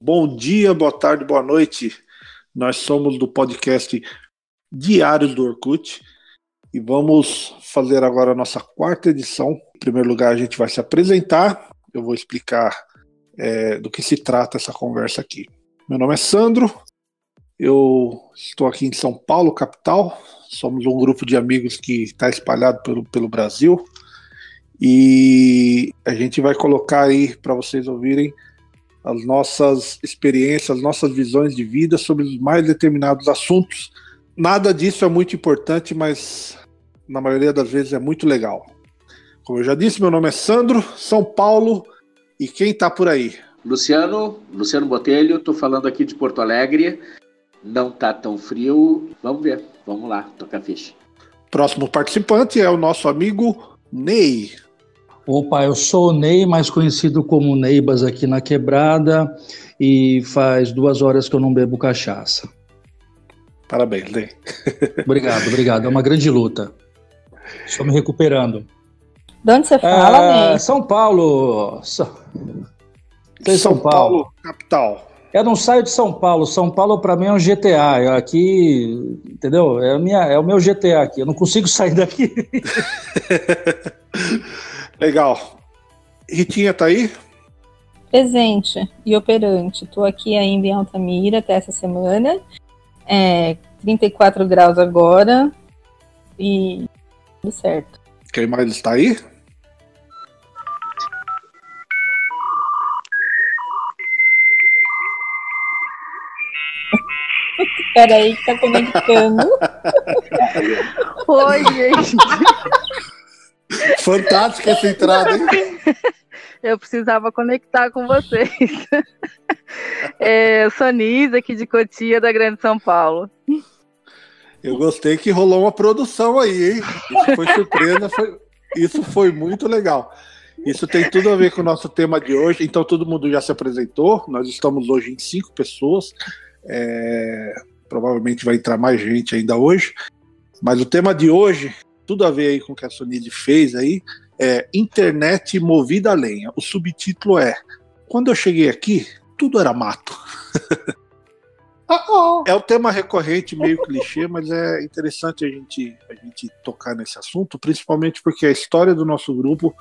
Bom dia, boa tarde, boa noite. Nós somos do podcast Diários do Orkut e vamos fazer agora a nossa quarta edição. Em primeiro lugar, a gente vai se apresentar. Eu vou explicar é, do que se trata essa conversa aqui. Meu nome é Sandro, eu estou aqui em São Paulo, capital. Somos um grupo de amigos que está espalhado pelo, pelo Brasil e a gente vai colocar aí para vocês ouvirem as nossas experiências, as nossas visões de vida sobre os mais determinados assuntos. Nada disso é muito importante, mas na maioria das vezes é muito legal. Como eu já disse, meu nome é Sandro, São Paulo, e quem está por aí? Luciano, Luciano Botelho, estou falando aqui de Porto Alegre. Não tá tão frio. Vamos ver. Vamos lá, tocar ficha. Próximo participante é o nosso amigo Ney. Opa, eu sou o Ney, mais conhecido como Neibas aqui na Quebrada, e faz duas horas que eu não bebo cachaça. Parabéns, Ney. obrigado, obrigado. É uma grande luta. Estou me recuperando. De onde você fala, é, Ney? São Paulo. São, São Paulo, Paulo, capital. Eu não saio de São Paulo. São Paulo para mim é um GTA. Eu aqui, entendeu? É, minha, é o meu GTA aqui. Eu não consigo sair daqui. Legal. Ritinha tá aí? Presente e operante. Estou aqui ainda em Altamira até essa semana. É 34 graus agora. E tudo certo. Quem mais está aí? Peraí que tá conectando. Oi, gente. Fantástica essa entrada, hein? Eu precisava conectar com vocês. É, sou Nisa, aqui de Cotia, da Grande São Paulo. Eu gostei que rolou uma produção aí, hein? Isso foi surpresa, foi... isso foi muito legal. Isso tem tudo a ver com o nosso tema de hoje. Então, todo mundo já se apresentou. Nós estamos hoje em cinco pessoas. É... Provavelmente vai entrar mais gente ainda hoje. Mas o tema de hoje tudo a ver aí com o que a Sonide fez aí, é Internet movida a lenha. O subtítulo é Quando eu cheguei aqui, tudo era mato. É um tema recorrente, meio clichê, mas é interessante a gente, a gente tocar nesse assunto, principalmente porque a história do nosso grupo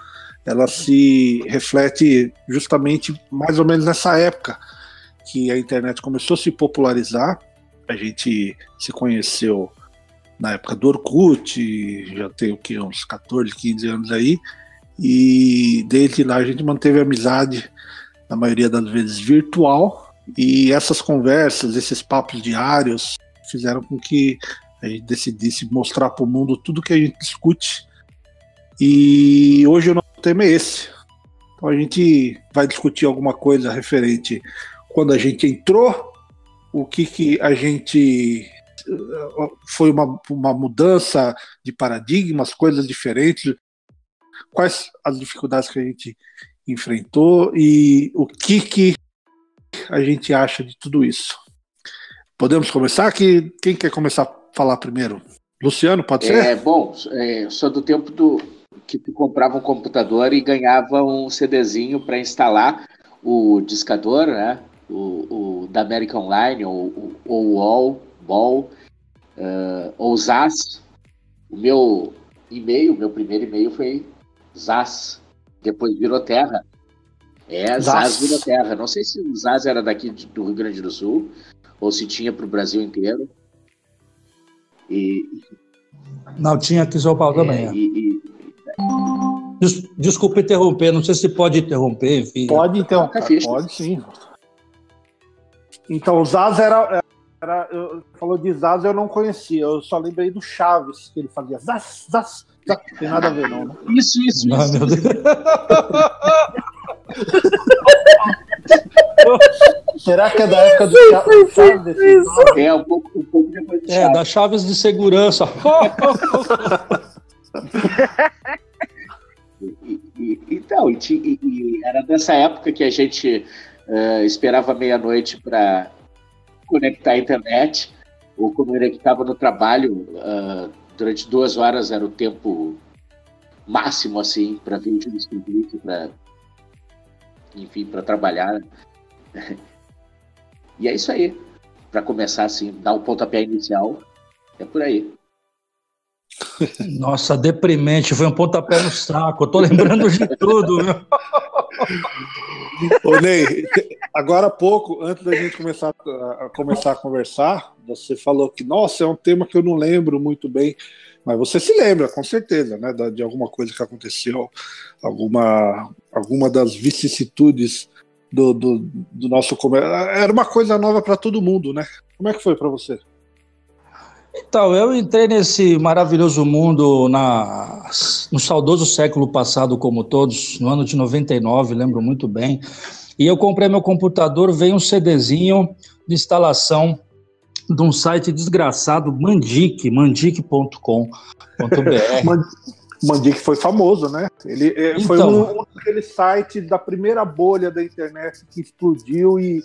ela se reflete justamente mais ou menos nessa época que a internet começou a se popularizar. A gente se conheceu na época do Orkut, já tem o que, uns 14, 15 anos aí, e desde lá a gente manteve amizade, na maioria das vezes virtual, e essas conversas, esses papos diários, fizeram com que a gente decidisse mostrar para o mundo tudo que a gente discute. E hoje o nosso tema é esse. Então a gente vai discutir alguma coisa referente quando a gente entrou, o que, que a gente foi uma, uma mudança de paradigmas, coisas diferentes. Quais as dificuldades que a gente enfrentou e o que, que a gente acha de tudo isso? Podemos começar? Que, quem quer começar a falar primeiro? Luciano, pode ser? É, bom, é, sou do tempo do que tu comprava um computador e ganhava um CDzinho para instalar o discador, né? O, o da American Online ou o UOL, Ball, uh, ou ZAS. O meu e-mail, meu primeiro e-mail foi ZAS, depois virou Terra. É, ZAS, ZAS virou Terra. Não sei se o ZAS era daqui do Rio Grande do Sul ou se tinha para o Brasil inteiro. E... Não, tinha aqui em São Paulo é, também. É. E, e... Desculpa interromper, não sei se pode interromper, enfim. Pode interromper, pode sim. Então, o ZAS era, era, eu, falou de Zaz, eu não conhecia. Eu só lembrei do Chaves, que ele fazia Zaz, Zaz, Zaz. Não tem nada a ver, não, né? Isso, isso, ah, isso. Meu Deus. Será que é da época do Chaves? Isso, É, um pouco, um pouco depois do É, da Chaves de segurança. e, e, então, e, e, era dessa época que a gente uh, esperava meia-noite para conectar à internet, ou como ele estava no trabalho, uh, durante duas horas era o tempo máximo, assim, para ver o jurisprudente, para enfim, para trabalhar. E é isso aí. Para começar assim, dar o pontapé inicial, é por aí. Nossa, deprimente, foi um pontapé no saco. Eu tô lembrando de tudo, meu. Ô, Ney, agora há pouco, antes da gente começar a, começar a conversar, você falou que, nossa, é um tema que eu não lembro muito bem, mas você se lembra, com certeza, né, de alguma coisa que aconteceu, alguma, alguma das vicissitudes do, do, do nosso comércio. Era uma coisa nova para todo mundo, né? Como é que foi para você? Então, eu entrei nesse maravilhoso mundo na, no saudoso século passado, como todos, no ano de 99, lembro muito bem. E eu comprei meu computador, veio um CDzinho de instalação de um site desgraçado, Mandic, mandic.com.br. Mandic foi famoso, né? Ele então, foi um, um daqueles sites da primeira bolha da internet que explodiu e,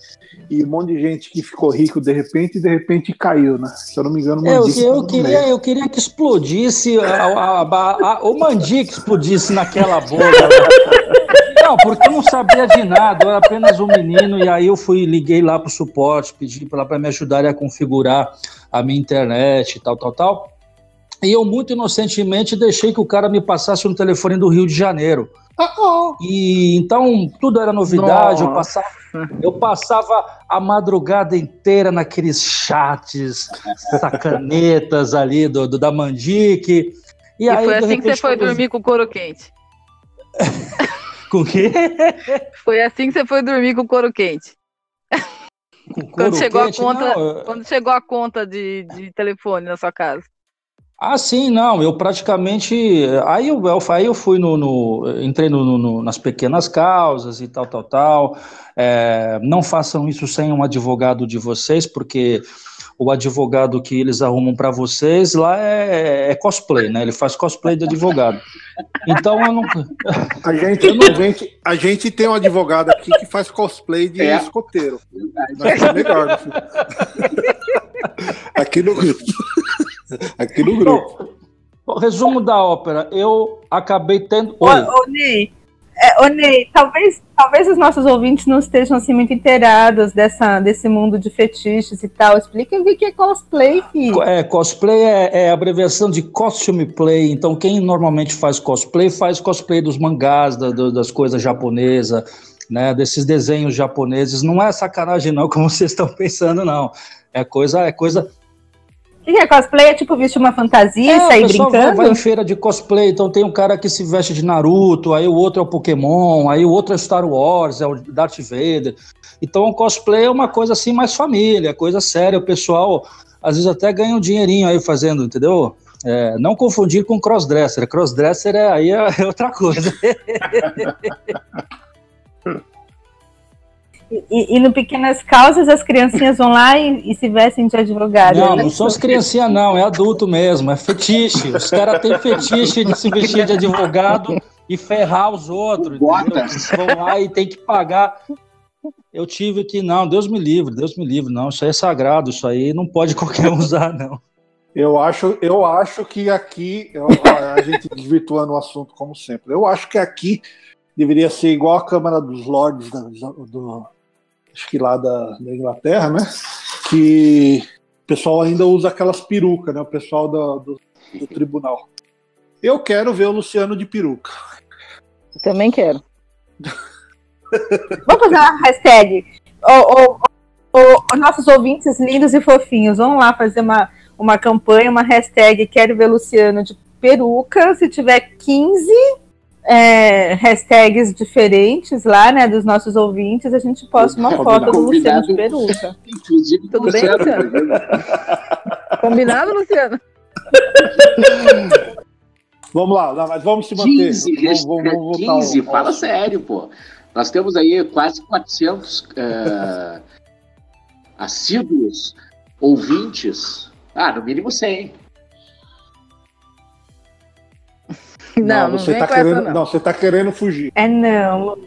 e um monte de gente que ficou rico de repente e de repente caiu, né? Se eu não me engano, é, Mandic. Eu, eu, queria, eu queria que explodisse, a, a, a, o Mandic explodisse naquela bolha. Não, porque eu não sabia de nada, eu era apenas um menino, e aí eu fui, liguei lá para o suporte, pedi para me ajudarem a configurar a minha internet e tal, tal, tal. E eu, muito inocentemente, deixei que o cara me passasse no telefone do Rio de Janeiro. E então tudo era novidade. Eu passava, eu passava a madrugada inteira naqueles chats, sacanetas ali do, do da Mandique. E, e aí, foi assim que você foi dormir com o couro quente. com o quê? Foi assim que você foi dormir com o couro quente. Com couro quando chegou quente? a conta, Não, quando chegou a conta de, de telefone na sua casa. Ah, sim, não, eu praticamente. Aí eu, aí eu fui no. no entrei no, no, nas pequenas causas e tal, tal, tal. É, não façam isso sem um advogado de vocês, porque o advogado que eles arrumam para vocês lá é, é, cosplay, né? Ele faz cosplay de advogado. Então eu não. A gente, não... a gente, a gente tem um advogado aqui que faz cosplay de é. escoteiro. é melhor. Né? Aqui no grupo. Aqui no grupo. Bom, resumo da ópera. Eu acabei tendo. Oi. Ô, ô Ney, é, ô, Ney, talvez, talvez os nossos ouvintes não estejam assim muito inteirados dessa, desse mundo de fetiches e tal. Explica o que é cosplay, filho. É, cosplay é, é abreviação de costume play. Então, quem normalmente faz cosplay, faz cosplay dos mangás, da, das coisas japonesas, né? Desses desenhos japoneses. Não é sacanagem, não, como vocês estão pensando, não. É coisa, é coisa o que é cosplay? É tipo vestir uma fantasia é, e sair brincando? Vai, vai em feira de cosplay, então tem um cara que se veste de Naruto, aí o outro é o Pokémon, aí o outro é Star Wars, é o Darth Vader. Então o cosplay é uma coisa assim mais família, coisa séria. O pessoal às vezes até ganha um dinheirinho aí fazendo, entendeu? É, não confundir com crossdresser. Crossdresser é, aí é outra coisa. E, e, no Pequenas Causas as criancinhas vão lá e, e se vestem de advogado. Não, não são as criancinhas, não, é adulto mesmo, é fetiche. Os caras têm fetiche de se vestir de advogado e ferrar os outros. Vão lá e tem que pagar. Eu tive que, não, Deus me livre, Deus me livre, não, isso aí é sagrado, isso aí não pode qualquer um usar, não. Eu acho, eu acho que aqui, a gente desvirtuando o assunto como sempre, eu acho que aqui deveria ser igual a Câmara dos Lordes do, do, acho que lá da, da Inglaterra, né? Que o pessoal ainda usa aquelas perucas, né? O pessoal do, do, do tribunal. Eu quero ver o Luciano de peruca. Também quero. Vamos fazer uma hashtag. O, nossos ouvintes lindos e fofinhos, vamos lá fazer uma, uma campanha, uma hashtag Quero ver Luciano de peruca. Se tiver 15 é, hashtags diferentes lá, né, dos nossos ouvintes, a gente posta uma foto do Luciano de peruca. Inclusive, Tudo bem, Luciano? Combinado, Luciano? vamos lá, mas vamos se manter. 15, vamos, vamos, vamos 15 fala sério, pô. Nós temos aí quase 400 é, assíduos ouvintes. Ah, no mínimo 100. Não, não, você está querendo, não. não, você tá querendo fugir. É não.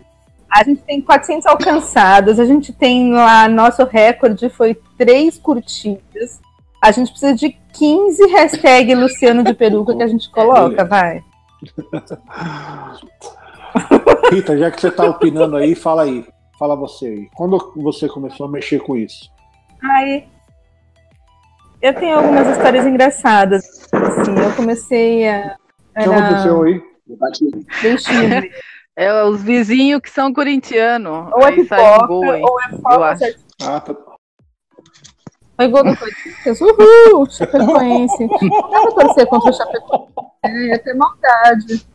A gente tem 400 alcançados, a gente tem lá, nosso recorde foi três curtidas. A gente precisa de 15 hashtag Luciano de Peruca que a gente coloca, vai. Rita, já que você está opinando aí, fala aí. Fala você aí. Quando você começou a mexer com isso? Ai, eu tenho algumas histórias engraçadas. Assim, eu comecei a. O que aconteceu aí? É os vizinhos que são corintianos. Ou é pipoca, ou é foca. Ah, tá. Foi gol do Corinthians. Uhul! Chapecoense. Dá pra torcer contra o Chapecoense. É, ia ter maldade.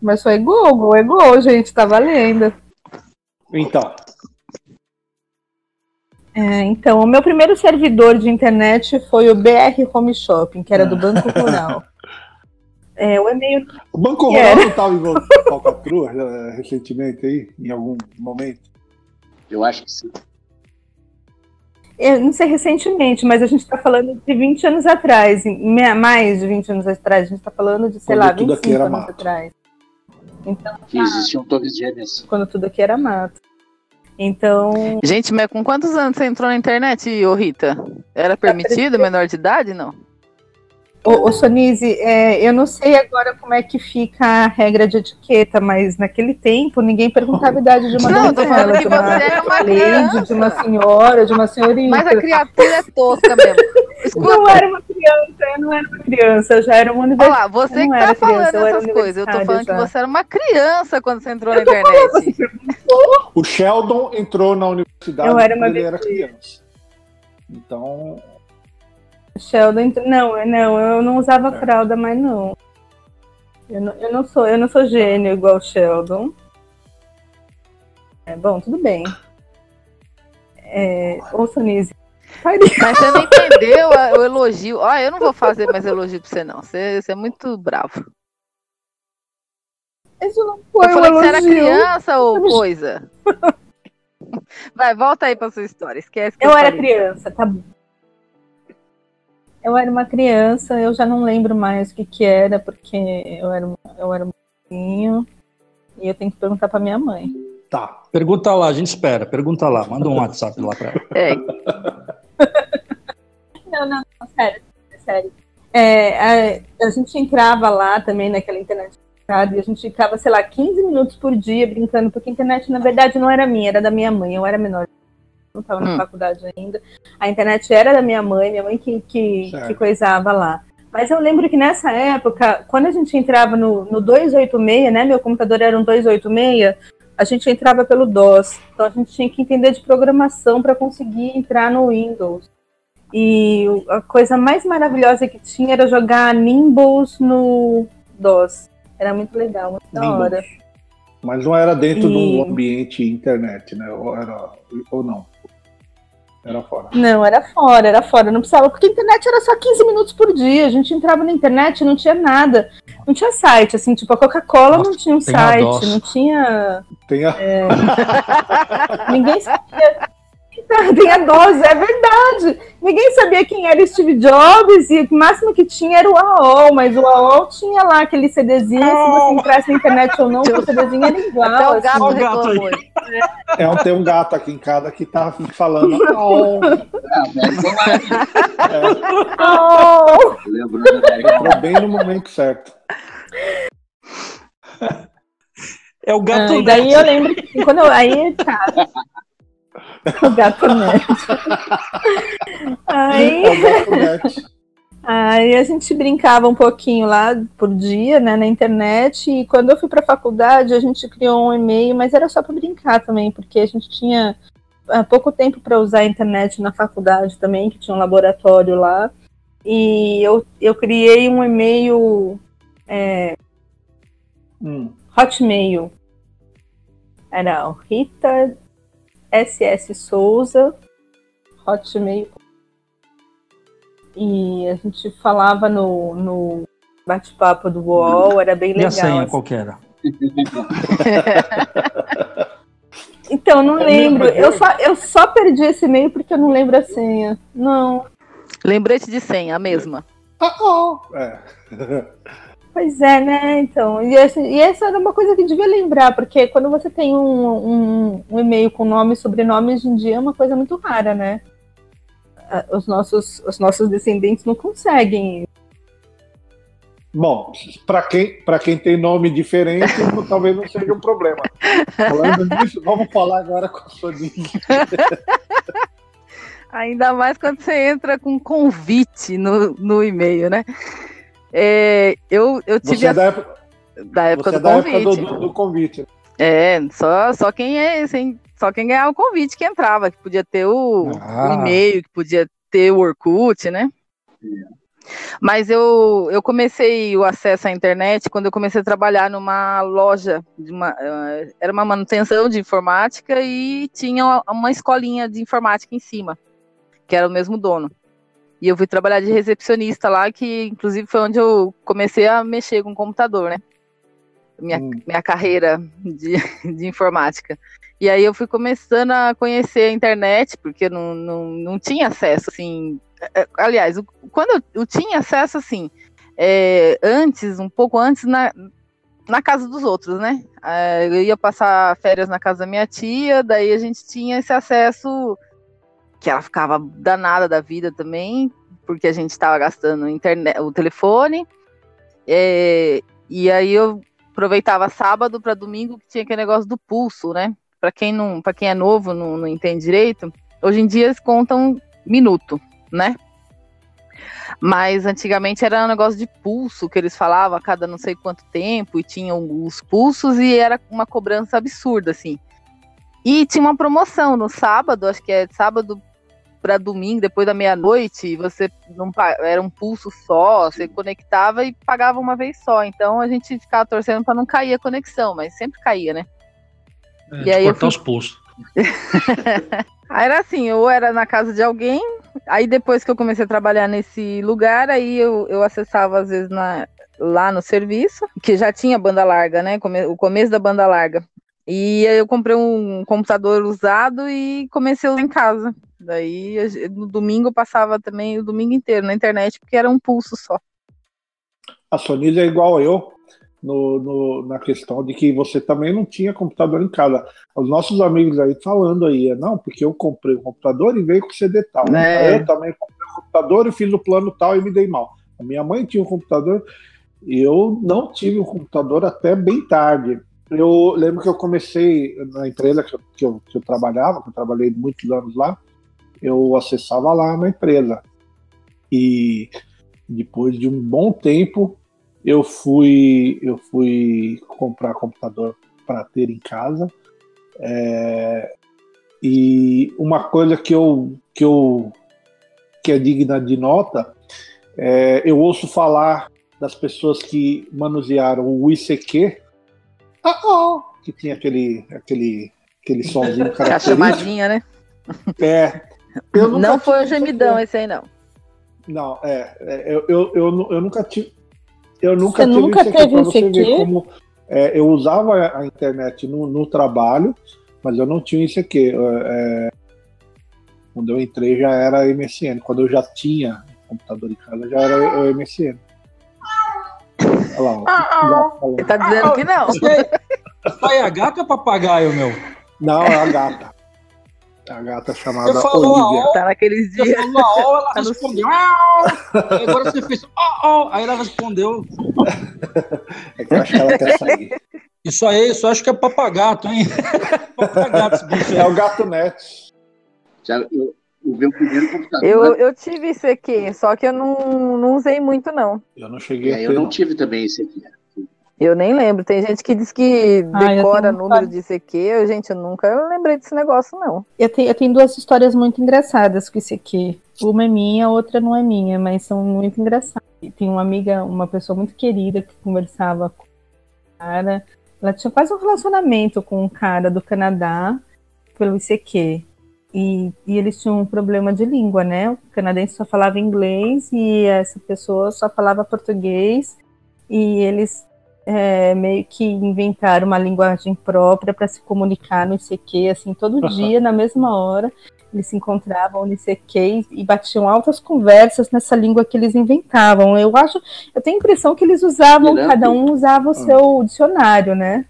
Mas foi gol, gol é gol, gente. Tá valendo. Então. É, então, o meu primeiro servidor de internet foi o BR Home Shopping, que era do Banco Rural. É, o e-mail. O Banco Rural não estava em falcatrua né, recentemente aí, em algum momento? Eu acho que sim. Eu não sei recentemente, mas a gente está falando de 20 anos atrás, mais de 20 anos atrás, a gente está falando de, sei Quando lá, 25 anos mato. atrás. Então, que existiam torres gêmeas. Quando tudo aqui era mato. Então. Gente, mas com quantos anos você entrou na internet, ô Rita? Era permitido, menor de idade, não? Ô, ô Sonise, é, eu não sei agora como é que fica a regra de etiqueta, mas naquele tempo ninguém perguntava a idade de uma não, donzela, de uma, uma lady, de uma senhora, de uma senhorita. Mas a criatura é tosca mesmo. Escuta. Não era uma criança, eu não era uma criança, eu já era uma universitária. Olha lá, você que tá falando criança, essas coisas, eu tô falando já. que você era uma criança quando você entrou na internet. o Sheldon entrou na universidade eu era uma quando ele era criança. Então, Sheldon, não, não, eu não usava é. fralda, mas não. Eu não, eu não sou, eu não sou gênio igual o Sheldon. É bom, tudo bem. É, ô Sonise. Mas você não entendeu o elogio. Ó, eu não vou fazer mais elogio pra você, não. Você, você é muito bravo. Isso não foi eu falei um que você era criança ou coisa? Vai, volta aí pra sua história. Esquece eu, eu era criança, tá bom. Eu era uma criança, eu já não lembro mais o que, que era, porque eu era, eu era um pouquinho, e eu tenho que perguntar para minha mãe. Tá, pergunta lá, a gente espera, pergunta lá, manda um WhatsApp lá para ela. É. não, não, não, sério, sério. É, a, a, gente entrava lá também naquela internet e a gente ficava, sei lá, 15 minutos por dia brincando, porque a internet, na verdade, não era minha, era da minha mãe, eu era menor não estava na hum. faculdade ainda. A internet era da minha mãe, minha mãe que, que, que, coisava lá. Mas eu lembro que nessa época, quando a gente entrava no, no 286, né? Meu computador era um 286, a gente entrava pelo DOS. Então a gente tinha que entender de programação para conseguir entrar no Windows. E a coisa mais maravilhosa que tinha era jogar Nimbus no DOS. Era muito legal, muito da hora. Mas não era dentro e... do ambiente internet, né? Ou, era, ou não? Era fora. Não, era fora, era fora. Não precisava, porque a internet era só 15 minutos por dia. A gente entrava na internet não tinha nada. Não tinha site, assim, tipo, a Coca-Cola não tinha um site, não tinha. Tem a... É... Ninguém sabia. Tem a 12, é verdade. Ninguém sabia quem era Steve Jobs e o máximo que tinha era o AOL, mas o AOL tinha lá aquele CDzinho, se você entrasse na internet ou não, o CDzinho era igual. Até o gato assim. É, um, tem um gato aqui em casa que tá falando. Oh. É, oh. Entrou bem no momento certo. É o gato. Ah, daí eu lembro que quando eu. Aí, tá. O gato net. Aí, aí a gente brincava um pouquinho lá por dia, né, na internet. E quando eu fui para a faculdade, a gente criou um e-mail, mas era só para brincar também, porque a gente tinha há pouco tempo para usar a internet na faculdade também, que tinha um laboratório lá. E eu, eu criei um e-mail é, hum. Hotmail. Era Rita SS Souza, Hotmail. E a gente falava no, no bate-papo do UOL, era bem legal. E a senha, assim. qual que era? então, não lembro. Eu só, eu só perdi esse e-mail porque eu não lembro a senha. Não. Lembrete de senha, a mesma. Ah, oh. é. Pois é, né? Então, e, esse, e, essa era uma coisa que devia lembrar, porque quando você tem um, um, um, e-mail com nome e sobrenome hoje em dia é uma coisa muito rara, né? Os nossos, os nossos descendentes não conseguem. Bom, para quem, quem tem nome diferente, talvez não seja um problema. Falando nisso, vamos falar agora com a Soninha. Ainda mais quando você entra com convite no, no e-mail, né? É, eu, eu tive. Você é da época, da época do da convite. Época do, do, convite. É, só, só quem é, assim, só quem ganhava o convite que entrava, que podia ter o, ah. o e-mail, que podia ter o Orkut, né? É. Mas eu, eu comecei o acesso à internet quando eu comecei a trabalhar numa loja, de uma, uh, era uma manutenção de informática e tinha uma escolinha de informática em cima, que era o mesmo dono. E eu fui trabalhar de recepcionista lá, que inclusive foi onde eu comecei a mexer com o computador, né? Minha, hum. minha carreira de, de informática. E aí eu fui começando a conhecer a internet, porque não, não, não tinha acesso, assim. É, é, aliás, quando eu, tinha acesso, assim, é, antes, um pouco antes, na, na casa dos outros, né? É, eu ia passar férias na casa da minha tia, daí a gente tinha esse acesso que ela ficava danada da vida também, porque a gente estava gastando internet, o telefone. É, e aí eu aproveitava sábado para domingo que tinha aquele negócio do pulso, né? Para quem não, para quem é novo, não, não entende direito. Hoje em dia eles contam minuto, né? Mas antigamente era um negócio de pulso que eles falavam a cada não sei quanto tempo e tinham os pulsos e era uma cobrança absurda assim. E tinha uma promoção no sábado, acho que é sábado para domingo, depois da meia-noite, você não era um pulso só, você conectava e pagava uma vez só. Então a gente ficava torcendo para não cair a conexão, mas sempre caía, né? É, e aí cortar fui... os pulsos. aí era assim, ou era na casa de alguém, aí depois que eu comecei a trabalhar nesse lugar, aí eu, eu acessava às vezes na, lá no serviço, que já tinha banda larga, né? O começo da banda larga. E aí eu comprei um computador usado e comecei a usar em casa. Daí no domingo eu passava também o domingo inteiro na internet, porque era um pulso só. A Sonisa é igual eu no, no, na questão de que você também não tinha computador em casa. Os nossos amigos aí falando aí, não, porque eu comprei um computador e veio com CD tal. É. Eu também comprei um computador e fiz o plano tal e me dei mal. A minha mãe tinha um computador e eu não tive um computador até bem tarde. Eu lembro que eu comecei na empresa que eu, que eu, que eu trabalhava, que eu trabalhei muitos anos lá, eu acessava lá na empresa. E depois de um bom tempo, eu fui eu fui comprar computador para ter em casa. É, e uma coisa que eu, que eu que é digna de nota, é, eu ouço falar das pessoas que manusearam o ICQ, ah, oh, que tinha aquele aquele aquele somzinho A chamadinha, né? É. não foi o gemidão esse aí, não. Não, é. é eu, eu, eu, eu nunca tive eu nunca você tive nunca isso teve você ver como é, eu usava a internet no, no, trabalho, mas eu não tinha isso aqui. É, quando eu entrei já era MSN. Quando eu já tinha computador em casa já era o MSN. Olha lá, ah, ah. Ele tá dizendo que não. Pai, é a gata ou papagaio, meu? Não, é a gata. A gata chamada eu falo Olivia. Tá naqueles dias. Eu falo ela tá respondeu. Agora você fez. Oh, oh. Aí ela respondeu. É que eu acho que ela quer sair. Isso aí, isso acho que é papagato, hein? papagato, esse bicho. É o gato net. Já, eu, o meu primeiro computador. Eu, eu tive isso aqui, só que eu não, não usei muito, não. Eu não cheguei é, a ter, Eu não, não tive também esse aqui. Eu nem lembro. Tem gente que diz que ah, decora número de ICQ. Gente, eu nunca lembrei desse negócio, não. Eu tenho, eu tenho duas histórias muito engraçadas com ICQ. Uma é minha, a outra não é minha, mas são muito engraçadas. Tem uma amiga, uma pessoa muito querida que conversava com o cara. Ela tinha quase um relacionamento com um cara do Canadá pelo ICQ. E, e, eles tinham um problema de língua, né? O canadense só falava inglês e essa pessoa só falava português. E eles é, meio que inventaram uma linguagem própria para se comunicar no ICQ, assim, todo dia, na mesma hora, eles se encontravam no ICQ e batiam altas conversas nessa língua que eles inventavam. Eu acho, eu tenho a impressão que eles usavam, cada um usava o seu ah. dicionário, né?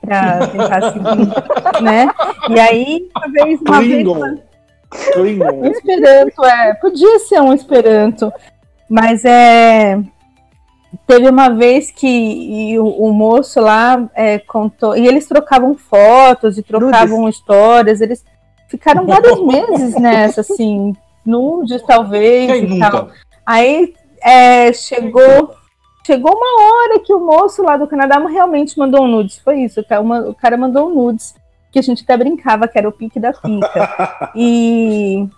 Para tentar seguir, né? E aí, uma vez, uma Klingon. vez. Klingon. Um esperanto, é. Podia ser um esperanto, mas é Teve uma vez que o, o, moço lá é, contou, e eles trocavam fotos e trocavam histórias, eles ficaram vários meses nessa, assim, nudes talvez Quem e nunca? tal. Aí é, chegou chegou uma hora que o moço lá do Canadá realmente mandou um nudes. Foi isso, o cara mandou um nudes, que a gente até brincava que era o pique da pica. e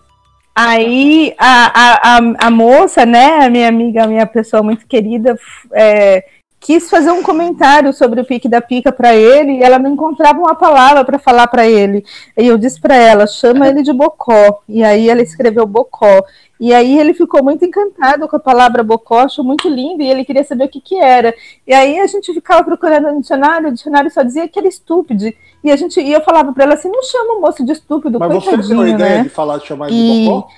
aí a, a, a, a, moça, né, a minha amiga, a minha pessoa muito querida, é, quis fazer um comentário sobre o pique da pica para ele e ela não encontrava uma palavra para falar para ele. E eu disse para ela, chama ele de bocó. E aí ela escreveu bocó. E aí ele ficou muito encantado com a palavra bocó, achou muito lindo e ele queria saber o que que era. E aí a gente ficava procurando no dicionário, o dicionário só dizia que era estúpido. E a gente e eu falava para ela assim, não chama o moço de estúpido, Mas coitadinho, você tem uma ideia né? de falar de chamar e... de bocó?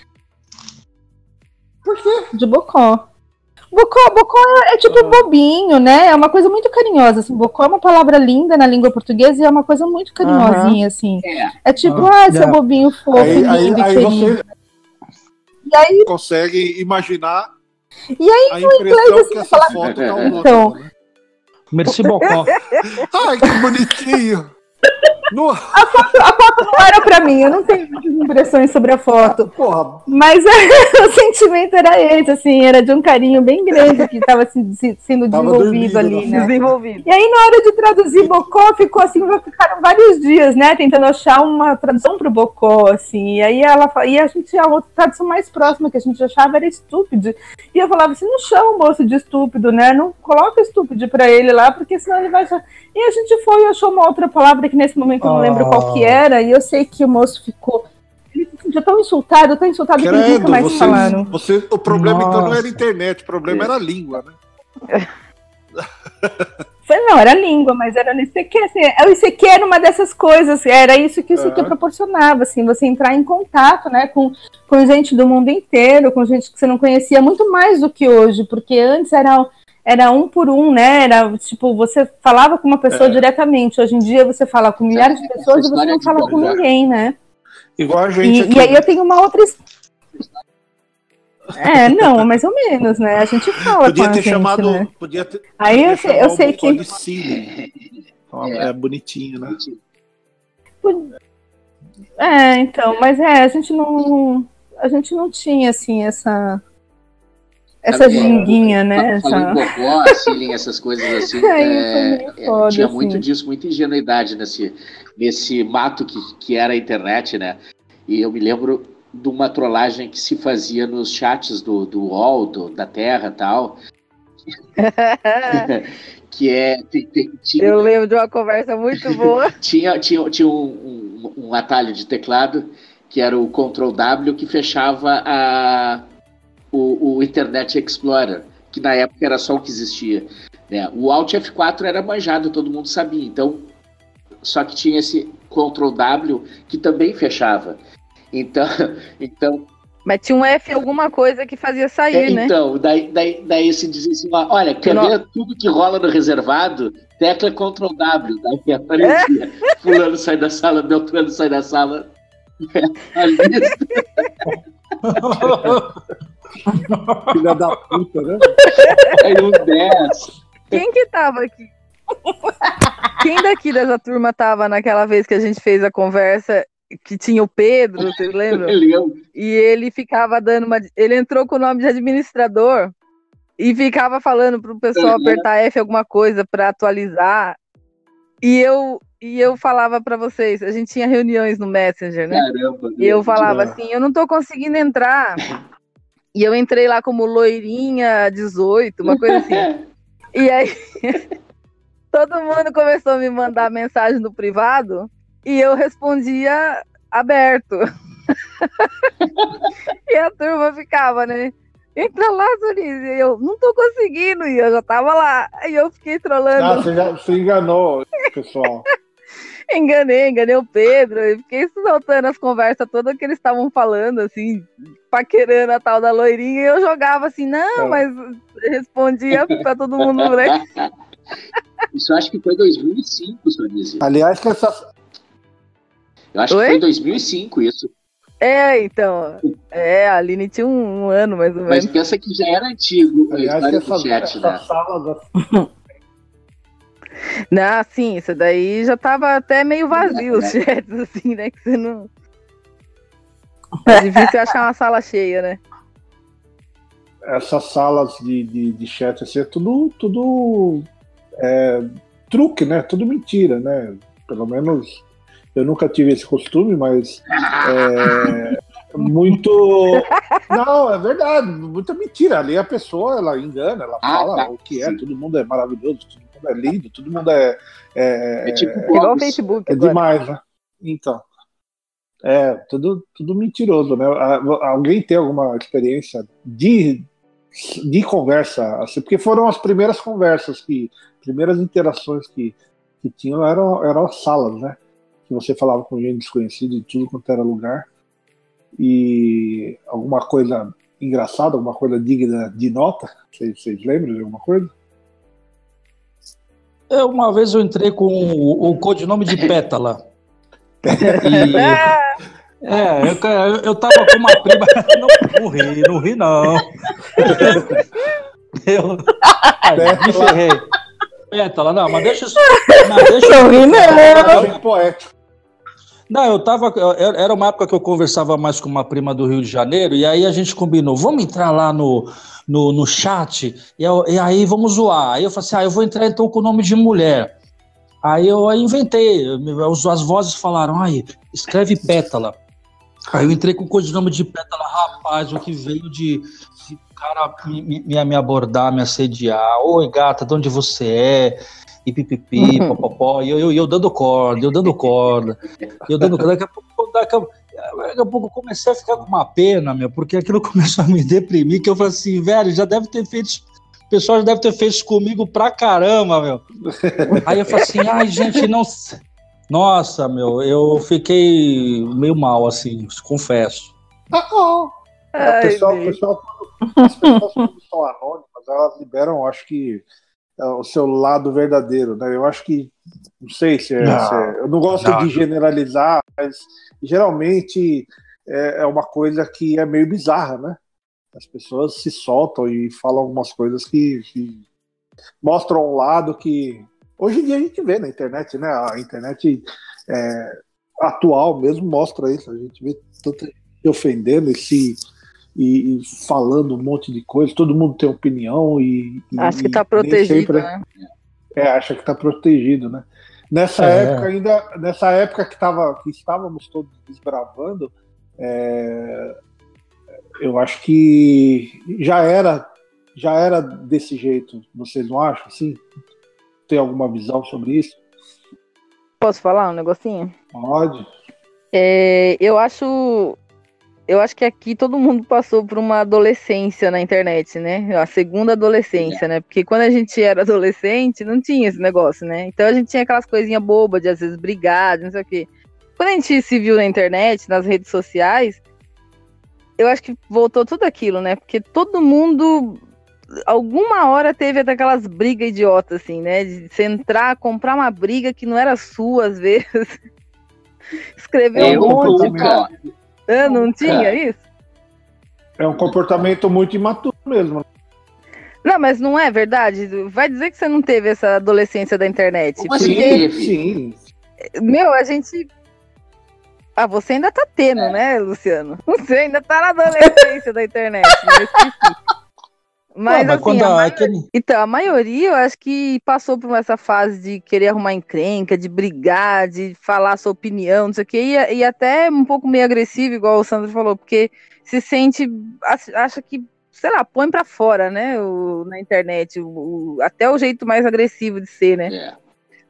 Por quê? De bocó. Bocó, bocó é tipo ah. bobinho, né? É uma coisa muito carinhosa. Assim. Bocó é uma palavra linda na língua portuguesa e é uma coisa muito carinhosinha, assim. É, é tipo, ah, ah seu bobinho fofo, aí, lindo aí, aí querido. Você e aí consegue imaginar e aí, a impressão assim, que essa falar... foto dá um então... Né? Merci Bocó. Ai, que bonitinho. No... A, foto, a, foto, não era pra mim, eu não tenho muitas impressões sobre a foto. Porra. Mas o sentimento era esse, assim, era de um carinho bem grande que estava se, se, sendo desenvolvido ali, né? Desenvolvido. E aí, na hora de traduzir Bocó, ficou assim, ficaram vários dias, né? Tentando achar uma tradução pro Bocó, assim. E aí ela e a gente, a outra tradução mais próxima que a gente achava era estúpido. E eu falava assim, não chama o moço de estúpido, né? Não coloca estúpido pra ele lá, porque senão ele vai achar. E a gente foi e achou uma outra palavra que nesse momento eu não lembro qual que ah. era, e eu sei que o moço ficou. Ele se sentiu tão insultado, tão insultado Credo, que ele nunca mais você, falaram. Você, o problema Nossa. então não era a internet, o problema era a língua, né? Foi, não, era língua, mas era no ICQ. Assim, o ICQ era uma dessas coisas, era isso que o ICQ proporcionava, assim, você entrar em contato né, com, com gente do mundo inteiro, com gente que você não conhecia, muito mais do que hoje, porque antes era era um por um, né? Era tipo, você falava com uma pessoa é. diretamente. Hoje em dia você fala com milhares de pessoas e você não fala com ninguém, né? Igual a gente. E, e aí eu tenho uma outra. É, não, mais ou menos, né? A gente fala podia com ter a gente, chamado, né? Podia ter, aí podia eu sei, eu sei que. É. é bonitinho, né? É, então, mas é, a gente não. A gente não tinha assim essa essa ginguinha, né? Falando essa... bobó, assim, essas coisas assim. é, é, foda, tinha assim. muito disso, muita ingenuidade nesse, nesse mato que, que era a internet, né? E eu me lembro de uma trollagem que se fazia nos chats do, do UOL, do, da Terra e tal. que é. Tem, tem, tinha, eu lembro de uma conversa muito boa. tinha tinha, tinha um, um, um atalho de teclado que era o Ctrl W que fechava a o, o Internet Explorer, que na época era só o que existia. Né? O Alt F4 era manjado, todo mundo sabia. Então, só que tinha esse Ctrl W que também fechava. Então, então mas tinha um F alguma coisa que fazia sair, é, né? Então, daí, daí, daí se dizia assim, olha, quer não... ver tudo que rola no reservado? Tecla Ctrl W. Daí aparecia. É? Fulano sai da sala, Beltrano sai da sala. A lista. Filha da puta, né? Aí um 10. Quem que tava aqui? Quem daqui dessa turma tava naquela vez que a gente fez a conversa que tinha o Pedro, vocês lembram? E ele ficava dando uma. Ele entrou com o nome de administrador e ficava falando pro pessoal apertar F alguma coisa para atualizar. E eu e eu falava para vocês, a gente tinha reuniões no Messenger, né? Caramba, e eu falava assim, eu não tô conseguindo entrar. E eu entrei lá como loirinha 18, uma coisa assim. e aí todo mundo começou a me mandar mensagem no privado e eu respondia aberto. e a turma ficava, né? Entra lá, Sonis. E eu não tô conseguindo, e eu já tava lá. E eu fiquei trolando. Ah, você, já, você enganou, pessoal. Enganei, enganei o Pedro. E fiquei soltando as conversas todas que eles estavam falando, assim, paquerando a tal da loirinha. E eu jogava assim, não, é. mas respondia pra todo mundo, né? Isso eu acho que foi 2005, Sonis. Aliás, que essa. Eu acho Oi? que foi 2005 isso. É, então. É, a Aline tinha um, um, ano mais ou menos. Mas pensa que já era antigo Aliás, a essa, chat, essa né? Sala da... Não, sim, isso daí já tava até meio vazio os chats, assim, né? Que você não. É difícil achar uma sala cheia, né? Essas salas de, de, de chat assim, é tudo, tudo é, truque, né? Tudo mentira, né? Pelo menos eu nunca tive esse costume, mas é, muito. Não, é verdade, muita mentira. Ali a pessoa ela engana, ela ah, fala tá. o que é, Sim. todo mundo é maravilhoso, todo mundo é lindo, todo mundo é. É, é tipo igual o Facebook. É agora. demais, né? Então. É, tudo, tudo mentiroso, né? Alguém tem alguma experiência de, de conversa, assim, porque foram as primeiras conversas que, primeiras interações que, que tinham eram, eram as salas, né? Que você falava com gente desconhecida de tudo quanto era lugar. E alguma coisa engraçada, alguma coisa digna de nota? Vocês, vocês lembram de alguma coisa? Eu, uma vez eu entrei com o, o codinome de Pétala. E, é, eu, eu tava com uma prima. Não, não ri, não ri, não. Eu, me ferrei. Pétala, não, mas deixa isso. Mas deixa eu rir, não. Poético. Não, eu tava. Era uma época que eu conversava mais com uma prima do Rio de Janeiro, e aí a gente combinou, vamos entrar lá no, no, no chat, e, eu, e aí vamos zoar. Aí eu falei assim: ah, eu vou entrar então com o nome de mulher. Aí eu inventei, as vozes falaram, ai, escreve pétala. Aí eu entrei com o codinome de pétala, rapaz, o que veio de, de cara me, me, me, abordar, me assediar. Oi, gata, de onde você é? E pipipi, popopó, e eu, eu, eu dando corda, eu dando corda, eu dando corda. Daqui a pouco, daqui a, daqui a pouco eu comecei a ficar com uma pena, meu, porque aquilo começou a me deprimir, que eu falei assim, velho, já deve ter feito pessoal já deve ter feito isso comigo pra caramba, meu. Aí eu falei assim, ai, gente, não. Nossa, meu, eu fiquei meio mal, assim, confesso. Ah, oh. Ai, o pessoal, pessoal, as pessoas são anônimas, elas liberam, acho que, o seu lado verdadeiro, né? Eu acho que, não sei se é. Não, se é eu não gosto não. de generalizar, mas geralmente é, é uma coisa que é meio bizarra, né? As pessoas se soltam e falam algumas coisas que, que mostram um lado que hoje em dia a gente vê na internet, né? A internet é, atual mesmo mostra isso. A gente vê tanto se ofendendo e se e, e, falando um monte de coisa. Todo mundo tem opinião e, acho que está protegido, sempre, né? É, acha que está protegido, né? Nessa é. época ainda, nessa época que, tava, que estávamos todos desbravando, é, eu acho que já era já era desse jeito, vocês não acham? Sim? Tem alguma visão sobre isso? Posso falar um negocinho? Pode. É, eu acho eu acho que aqui todo mundo passou por uma adolescência na internet, né? A segunda adolescência, é. né? Porque quando a gente era adolescente, não tinha esse negócio, né? Então a gente tinha aquelas coisinhas bobas de às vezes brigar, não sei o quê. Quando a gente se viu na internet, nas redes sociais, eu acho que voltou tudo aquilo, né? Porque todo mundo alguma hora teve aquelas brigas idiotas, assim, né? De você entrar, comprar uma briga que não era sua, às vezes. Escrever é, um monte. Cara. Ah, não tinha isso? É um comportamento muito imaturo mesmo. Não, mas não é verdade? Vai dizer que você não teve essa adolescência da internet. Como assim? Porque... Sim. Meu, a gente ah, você ainda tá tendo, é. né, Luciano? Você ainda tá na adolescência da internet, né? Mas, mas assim, a maioria... então, a maioria eu acho que passou por essa fase de querer arrumar encrenca, de brigar, de falar sua opinião, não sei o quê, e, e até um pouco meio agressivo, igual o Sandro falou, porque se sente, acha que, sei lá, põe pra fora, né, o, na internet, o, o, até o jeito mais agressivo de ser, né? Yeah.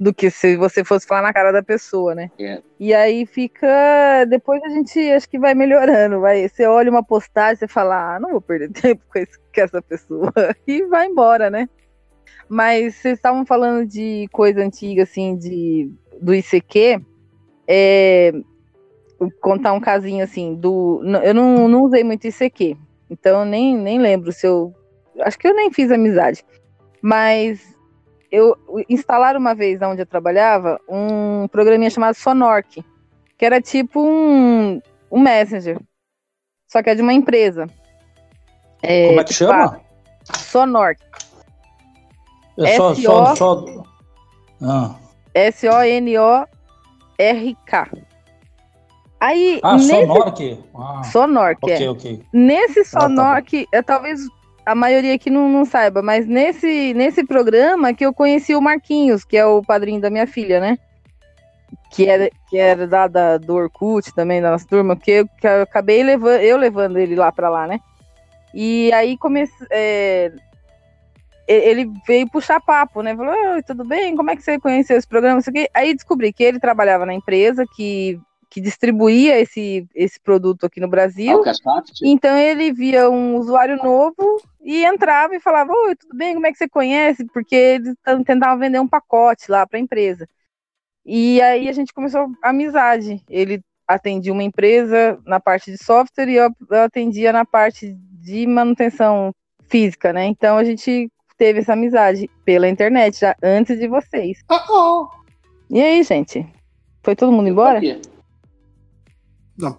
Do que se você fosse falar na cara da pessoa, né? É. E aí fica. Depois a gente acho que vai melhorando. Vai, você olha uma postagem, você fala, ah, não vou perder tempo com, esse, com essa pessoa. E vai embora, né? Mas vocês estavam falando de coisa antiga, assim, de, do ICQ. É, contar um casinho assim, do. Eu não, não usei muito ICQ. Então eu nem, nem lembro se eu. Acho que eu nem fiz amizade. Mas eu instalaram uma vez onde eu trabalhava um programinha chamado Sonork, que era tipo um, um Messenger, só que é de uma empresa. É, Como é que chama? Sonork. É só, só, só... Ah. S-O-N-O-R-K. Aí, ah, nesse... Sonork? Ah, Sonork, ok, é. ok. Nesse Sonork, Ah, tá é, talvez a maioria aqui não, não saiba, mas nesse, nesse programa que eu conheci o Marquinhos, que é o padrinho da minha filha, né? Que era, que era da, da, do Orkut também, da nossa turma, que eu, que eu acabei levando, eu levando ele lá pra lá, né? E aí comecei. É, ele veio puxar papo, né? Falou, tudo bem? Como é que você conheceu esse programa? Aí descobri que ele trabalhava na empresa que, que distribuía esse, esse produto aqui no Brasil. Alcasoft? Então ele via um usuário novo e entrava e falava, Oi, tudo bem? Como é que você conhece? Porque eles tentavam vender um pacote lá para a empresa. E aí a gente começou a amizade. Ele atendia uma empresa na parte de software e eu, eu atendia na parte de manutenção física, né? Então a gente teve essa amizade pela internet já antes de vocês. E aí, gente? Foi todo mundo embora? Aqui.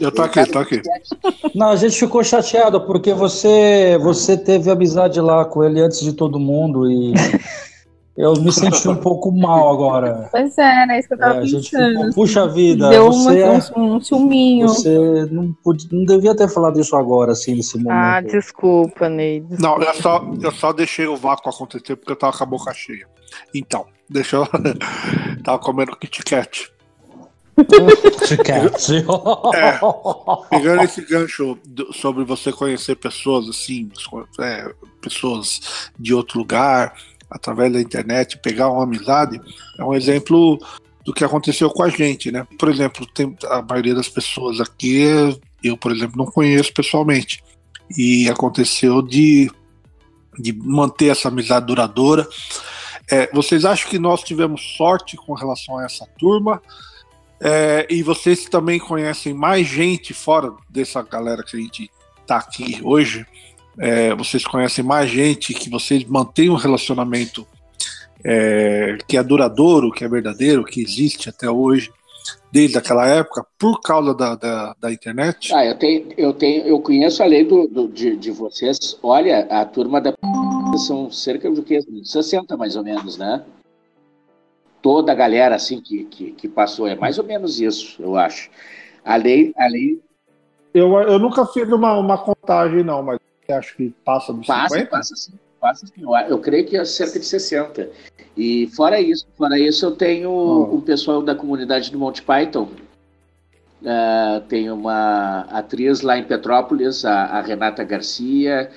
Eu tô aqui, tô aqui. Não, a gente ficou chateado porque você, você teve amizade lá com ele antes de todo mundo e eu me senti um pouco mal agora. Pois é, era isso que eu É, tava a gente pensando. ficou, puxa vida, Deu você, é- uma, um, um ciúminho. você não, podia, não devia ter falado isso agora, assim, nesse momento. Ah, desculpa, Ney. Não, eu só, eu só deixei o vácuo acontecer porque eu tava com a boca cheia. Então, deixa eu. tava comendo Kit Kat. Cat. Pegando esse gancho do- sobre você conhecer pessoas assim, é, pessoas de outro lugar, através da internet, pegar uma amizade, é um exemplo do que aconteceu com a gente, né? Por exemplo, tem a maioria das pessoas aqui, eu, por exemplo, não conheço pessoalmente. E aconteceu de, de manter essa amizade duradoura. É, vocês acham que nós tivemos sorte com relação a essa turma? É, e vocês também conhecem mais gente fora dessa galera que a gente tá aqui hoje. É, vocês conhecem mais gente que vocês mantêm um relacionamento é, que é duradouro, que é verdadeiro, que existe até hoje, desde aquela época, por causa da, da, da internet? Ah, eu tenho, eu tenho, eu conheço a lei do, do- de, de vocês. Olha, a turma da são cerca de quê? 60 mais ou menos, né? Toda a galera assim que, que, que passou é mais ou menos isso, eu acho. A lei, a lei Eu, eu nunca fiz uma, uma contagem, não, mas acho que passa dos passa, 50. passa sim, passa sim. Eu, eu creio que é cerca de 60. E fora isso, fora isso, eu tenho Oh. o pessoal da comunidade do Monte Python. Ah, tem uma atriz lá em Petrópolis, a, a Renata Garcia.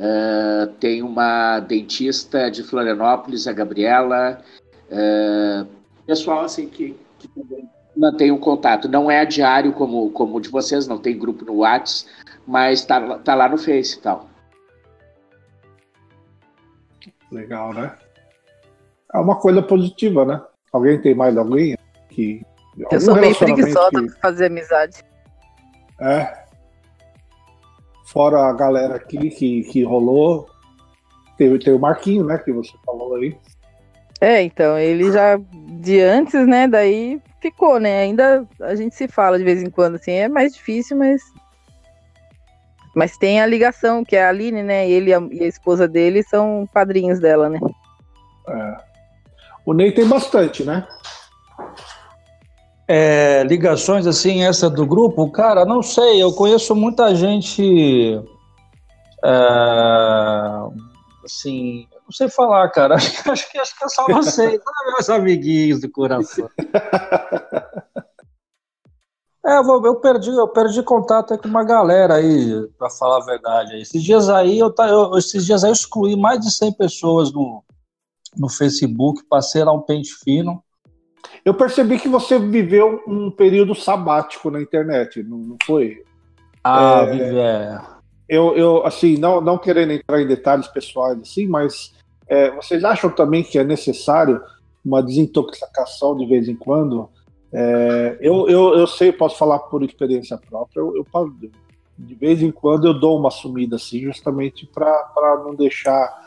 Ah, tem uma dentista de Florianópolis, a Gabriela. Ah, pessoal assim que, que mantém um contato. Não é diário como, como o de vocês, não tem grupo no Whats, mas tá, tá lá no Face e tal. Legal, né? É uma coisa positiva, né? Alguém tem mais alguém que. Eu sou meio preguiçosa que- pra fazer amizade. É. Fora a galera aqui que, que rolou. Teve, teve o Marquinho, né? Que você falou aí. É, então, ele já de antes, né? Daí ficou, né? Ainda a gente se fala de vez em quando, assim, é mais difícil, mas. Mas tem a ligação, que é a Aline, né? Ele e a, e a esposa dele são padrinhos dela, né? O Ney tem bastante, né? É, ligações assim, essa do grupo, cara, não sei, eu conheço muita gente. é, assim, não sei falar, cara. Acho, que- acho que acho que é só vocês, né, meus amiguinhos do coração. É, eu, vou- eu perdi, eu perdi contato aí com uma galera aí, pra falar a verdade. Esses dias aí, eu, eu- esses dias aí eu excluí mais de 100 pessoas no, no Facebook, passei lá um pente fino. Eu percebi que você viveu um período sabático na internet, não, não foi? Ah, É, é. Eu, eu assim, não, não querendo entrar em detalhes pessoais, assim, mas é, vocês acham também que é necessário uma desintoxicação de vez em quando? É, eu, eu, eu sei, posso falar por experiência própria, eu, eu- de vez em quando eu dou uma sumida assim, justamente para não deixar,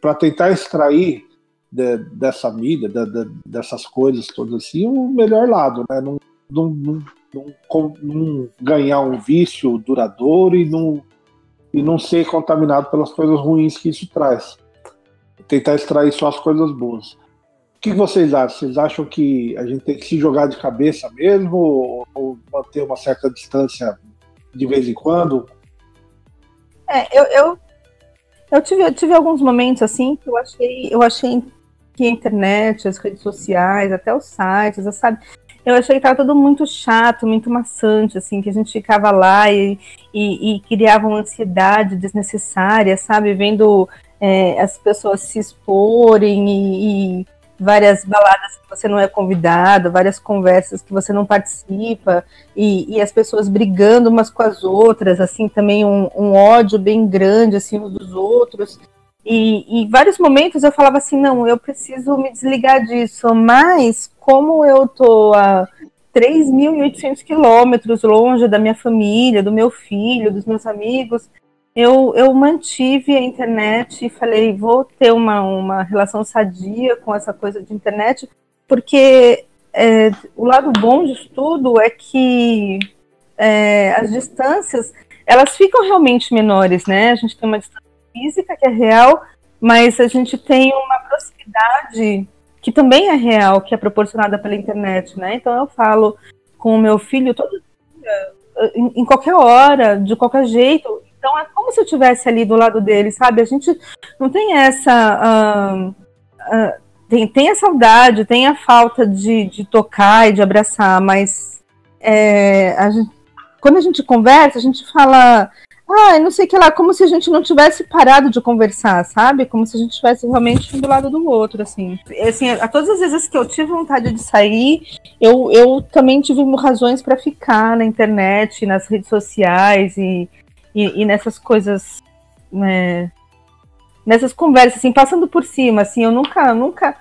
para tentar extrair de- dessa mídia, da- da- dessas coisas todas assim, o melhor lado, né? Não, não, não, não ganhar um vício duradouro e não, e não ser contaminado pelas coisas ruins que isso traz. Tentar extrair só as coisas boas. O que vocês acham? Vocês acham que a gente tem que se jogar de cabeça mesmo ou, manter uma certa distância de vez em quando? É, eu, eu, eu, tive, eu tive alguns momentos assim que eu achei, eu achei que a internet, as redes sociais, até os sites, sabe? Eu achei que estava tudo muito chato, muito maçante, assim, que a gente ficava lá e, e, e criava uma ansiedade desnecessária, sabe? Vendo é, as pessoas se exporem e, e várias baladas que você não é convidado, várias conversas que você não participa, e, e as pessoas brigando umas com as outras, assim, também um, um ódio bem grande, assim, uns dos outros. E, em vários momentos eu falava assim, não, eu preciso me desligar disso, mas como eu tô a 3.800 quilômetros longe da minha família, do meu filho, dos meus amigos, eu, eu mantive a internet e falei, vou ter uma, uma relação sadia com essa coisa de internet, porque é, o lado bom disso tudo é que é, as distâncias, elas ficam realmente menores, né? A gente tem uma distância física que é real, mas a gente tem uma proximidade que também é real, que é proporcionada pela internet, né? Então eu falo com o meu filho todo dia, em, em qualquer hora, de qualquer jeito, então é como se eu estivesse ali do lado dele, sabe? A gente não tem essa. Uh, uh, tem, tem a saudade, tem a falta de, de tocar e de abraçar, mas é, a gente, quando a gente conversa, a gente fala. Ah, não sei o que lá, como se a gente não tivesse parado de conversar, sabe? Como se a gente estivesse realmente um do lado do outro, assim. assim. A todas as vezes que eu tive vontade de sair, eu, eu também tive razões para ficar na internet, nas redes sociais e e, e nessas coisas, né, nessas conversas, assim, passando por cima, assim, eu nunca, nunca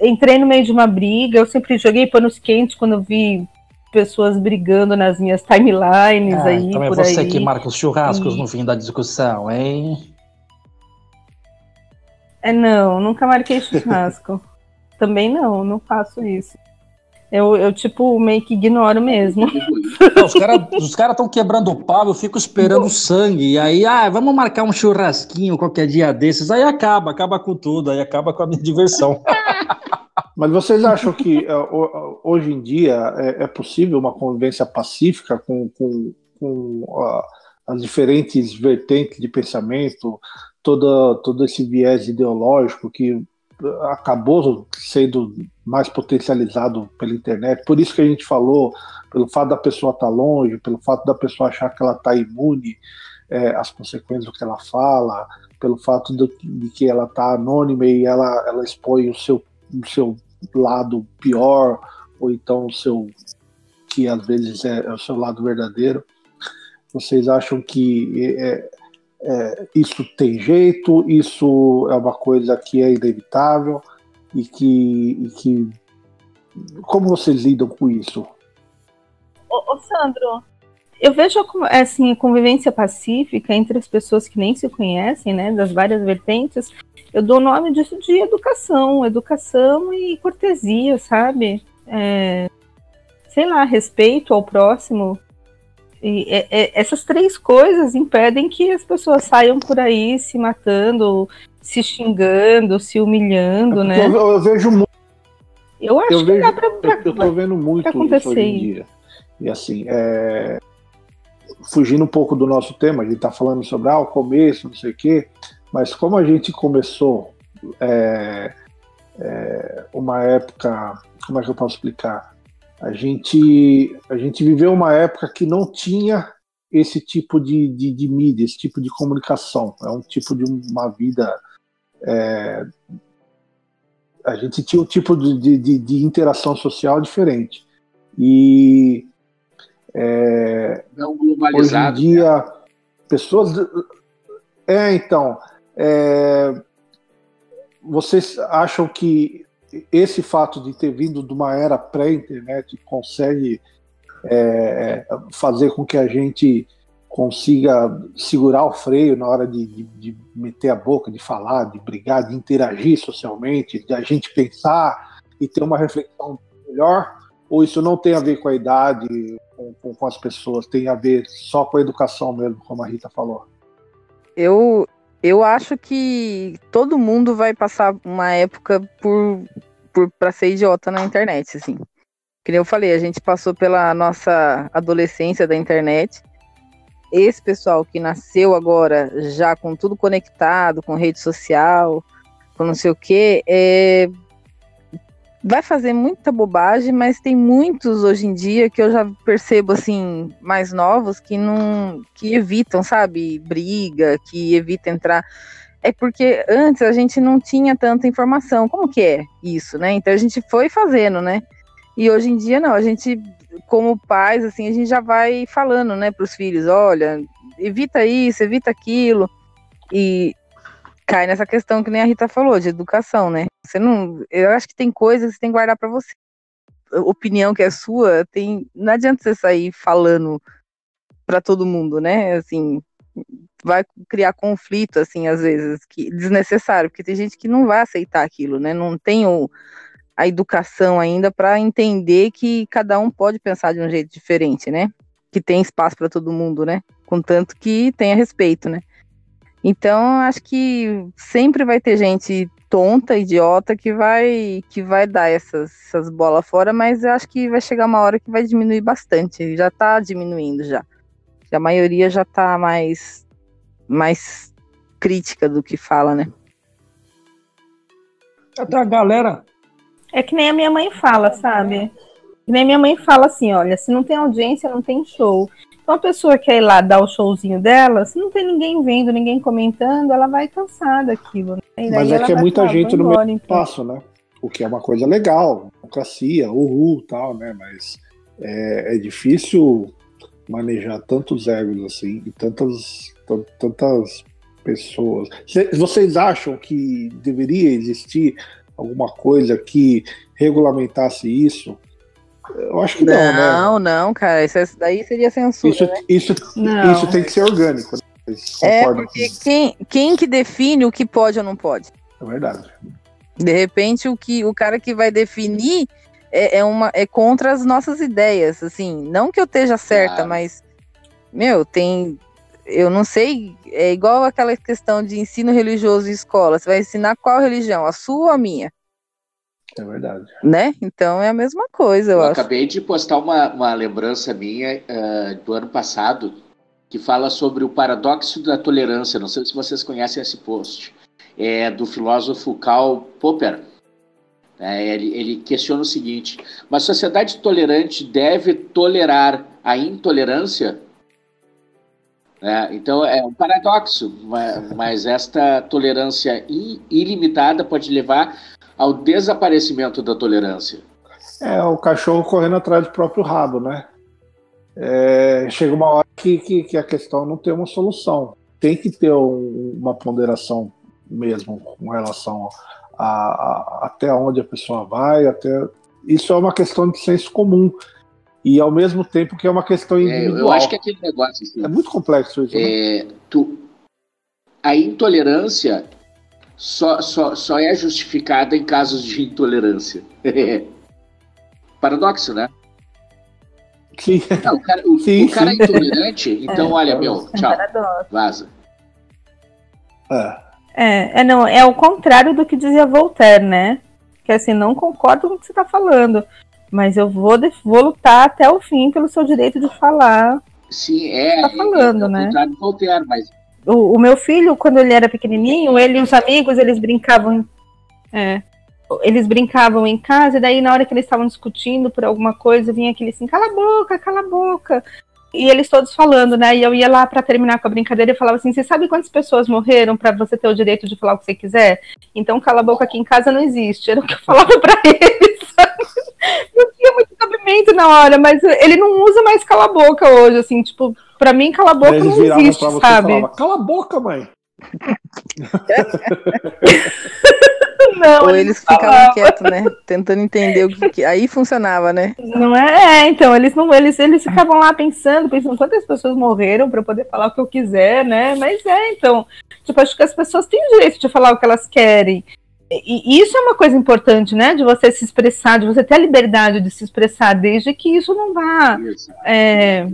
entrei no meio de uma briga, eu sempre joguei panos quentes quando vi pessoas brigando nas minhas timelines é, aí. Então é você aí. que marca os churrascos e... no fim da discussão, hein? É, não, nunca marquei churrasco. Também não, não faço isso. Eu, eu, tipo, meio que ignoro mesmo. Não, os caras os cara estão quebrando o pau, eu fico esperando sangue. E aí, ah, vamos marcar um churrasquinho qualquer dia desses. Aí acaba, acaba com tudo, aí acaba com a minha diversão. Mas vocês acham que é, hoje em dia é, é possível uma convivência pacífica com, com, com as diferentes vertentes de pensamento, toda, todo esse viés ideológico que acabou sendo mais potencializado pela internet. Por isso que a gente falou, pelo fato da pessoa estar tá longe, pelo fato da pessoa achar que ela está imune é, às consequências do que ela fala, pelo fato de que ela está anônima e ela, ela expõe o seu, o seu lado pior, ou então o seu que às vezes é, é o seu lado verdadeiro. Vocês acham que é, é, isso tem jeito, isso é uma coisa que é inevitável e que, e que como vocês lidam com isso? Ô, ô Sandro, eu vejo assim, a convivência pacífica entre as pessoas que nem se conhecem, né, das várias vertentes, eu dou o nome disso de educação, educação e cortesia, sabe? É, sei lá, respeito ao próximo, e é, é, essas três coisas impedem que as pessoas saiam por aí se matando, se xingando, se humilhando, é né? Eu, eu, vejo muito. Eu acho eu que vejo, dá pra, pra, Eu tô vendo muito isso hoje em dia. E assim, é... fugindo um pouco do nosso tema, a gente tá falando sobre ah, o começo, não sei o quê, mas como a gente começou é, é, uma época, como é que eu posso explicar? A gente, a gente viveu uma época que não tinha esse tipo de, de, de mídia, esse tipo de comunicação. É um tipo de uma vida. É, a gente tinha um tipo de, de, de interação social diferente. E é, não globalizado. Hoje em dia, né? pessoas. É, então. É, vocês acham que esse fato de ter vindo de uma era pré-internet consegue é, fazer com que a gente consiga segurar o freio na hora de, de, de, meter a boca, de falar, de brigar, de interagir socialmente, de a gente pensar e ter uma reflexão melhor? Ou isso não tem a ver com a idade, com, com, com as pessoas, tem a ver só com a educação mesmo, como a Rita falou? Eu, eu acho que todo mundo vai passar uma época por, por para ser idiota na internet, assim. Que eu falei, a gente passou pela nossa adolescência da internet. Esse pessoal que nasceu agora já com tudo conectado, com rede social, com não sei o quê, é, vai fazer muita bobagem, mas tem muitos hoje em dia que eu já percebo assim, mais novos que não que evitam, sabe, briga, que evitam entrar é porque antes a gente não tinha tanta informação. Como que é isso, né? Então a gente foi fazendo, né? E hoje em dia não, a gente como pais assim, a gente já vai falando, né, para os filhos, olha, evita isso, evita aquilo. E cai nessa questão que nem a Rita falou, de educação, né? Você não. Eu acho que tem coisas que você tem que guardar para você. Opinião que é sua, tem. Não adianta você sair falando para todo mundo, né? Assim, vai criar conflito, assim, às vezes, que desnecessário, porque tem gente que não vai aceitar aquilo, né? Não tem o, a educação ainda para entender que cada um pode pensar de um jeito diferente, né? Que tem espaço para todo mundo, né? Contanto que tenha respeito, né? Então, acho que sempre vai ter gente tonta, idiota, que vai que vai dar essas, essas bolas fora, mas eu acho que vai chegar uma hora que vai diminuir bastante. Já está diminuindo já. A maioria já está mais, mais crítica do que fala, né? A galera. É que nem a minha mãe fala, sabe? Que nem a minha mãe fala assim: olha, se não tem audiência, não tem show. Então a pessoa quer ir lá dar o showzinho dela, se não tem ninguém vendo, ninguém comentando, ela vai cansar daquilo. Né? Mas é que é muita falar, gente no mesmo então. passo, né? O que é uma coisa legal, democracia, uhul, tal, né? Mas é, é difícil manejar tantos egos assim e tantas, tantas pessoas. Vocês acham que deveria existir alguma coisa que regulamentasse isso? Eu acho que não, não né? Não, não, cara. Isso daí seria censura. Isso, né? isso, isso tem que ser orgânico. Né? É, porque quem, quem que define o que pode ou não pode? É verdade. De repente, o, que, o cara que vai definir é, é, uma, é contra as nossas ideias. Assim, não que eu esteja certa, ah. mas, meu, tem. Eu não sei, é igual aquela questão de ensino religioso em escola. Você vai ensinar qual religião? A sua ou a minha? É verdade. Né? Então é a mesma coisa, eu, eu acho. Acabei de postar uma, uma lembrança minha uh, do ano passado que fala sobre o paradoxo da tolerância. Não sei se vocês conhecem esse post. É do filósofo Karl Popper. É, ele, ele questiona o seguinte: uma sociedade tolerante deve tolerar a intolerância? É, então é um paradoxo, mas esta tolerância ilimitada pode levar ao desaparecimento da tolerância. É, o cachorro correndo atrás do próprio rabo, né? É, chega uma hora que, que, que, a questão não tem uma solução. Tem que ter um, uma ponderação mesmo com relação a, a, até onde a pessoa vai, até isso é uma questão de senso comum e ao mesmo tempo que é uma questão individual. É, eu acho que aquele negócio assim, é muito complexo isso. É, né? tu, a intolerância só, só, só é justificada em casos de intolerância. Paradoxo, né? Sim. Não, o cara, o, sim, o cara é intolerante, então é, olha, meu, é tchau, vaza. É. é. É, não, é o contrário do que dizia Voltaire, né? Que assim, não concordo com o que você está falando, mas eu vou, vou lutar até o fim pelo seu direito de falar. Sim, é. Tá falando, é, é, né? Voltaire, mas o, o, meu filho, quando ele era pequenininho, ele e os amigos, eles brincavam. É, eles brincavam em casa, e daí na hora que eles estavam discutindo por alguma coisa, vinha aquele assim, cala a boca, cala a boca. E eles todos falando, né? E eu ia lá para terminar com a brincadeira e falava assim: Você sabe quantas pessoas morreram para você ter o direito de falar o que você quiser? Então, cala a boca aqui em casa não existe. Era o que eu falava para eles. Não tinha muito cabimento na hora, mas ele não usa mais cala a boca hoje, assim, tipo, Pra mim, cala a boca não existe, sabe? Falava, cala a boca, mãe. não, Ou eles ficavam quietos, né? Tentando entender o que, que, Aí funcionava, né? Não é, é, então, eles não, eles, eles ficavam lá pensando, pensando quantas pessoas morreram para poder falar o que eu quiser, né? Mas é, então, tipo, acho que as pessoas têm o direito de falar o que elas querem. E isso é uma coisa importante, né? De você se expressar, de você ter a liberdade de se expressar, desde que isso não vá é,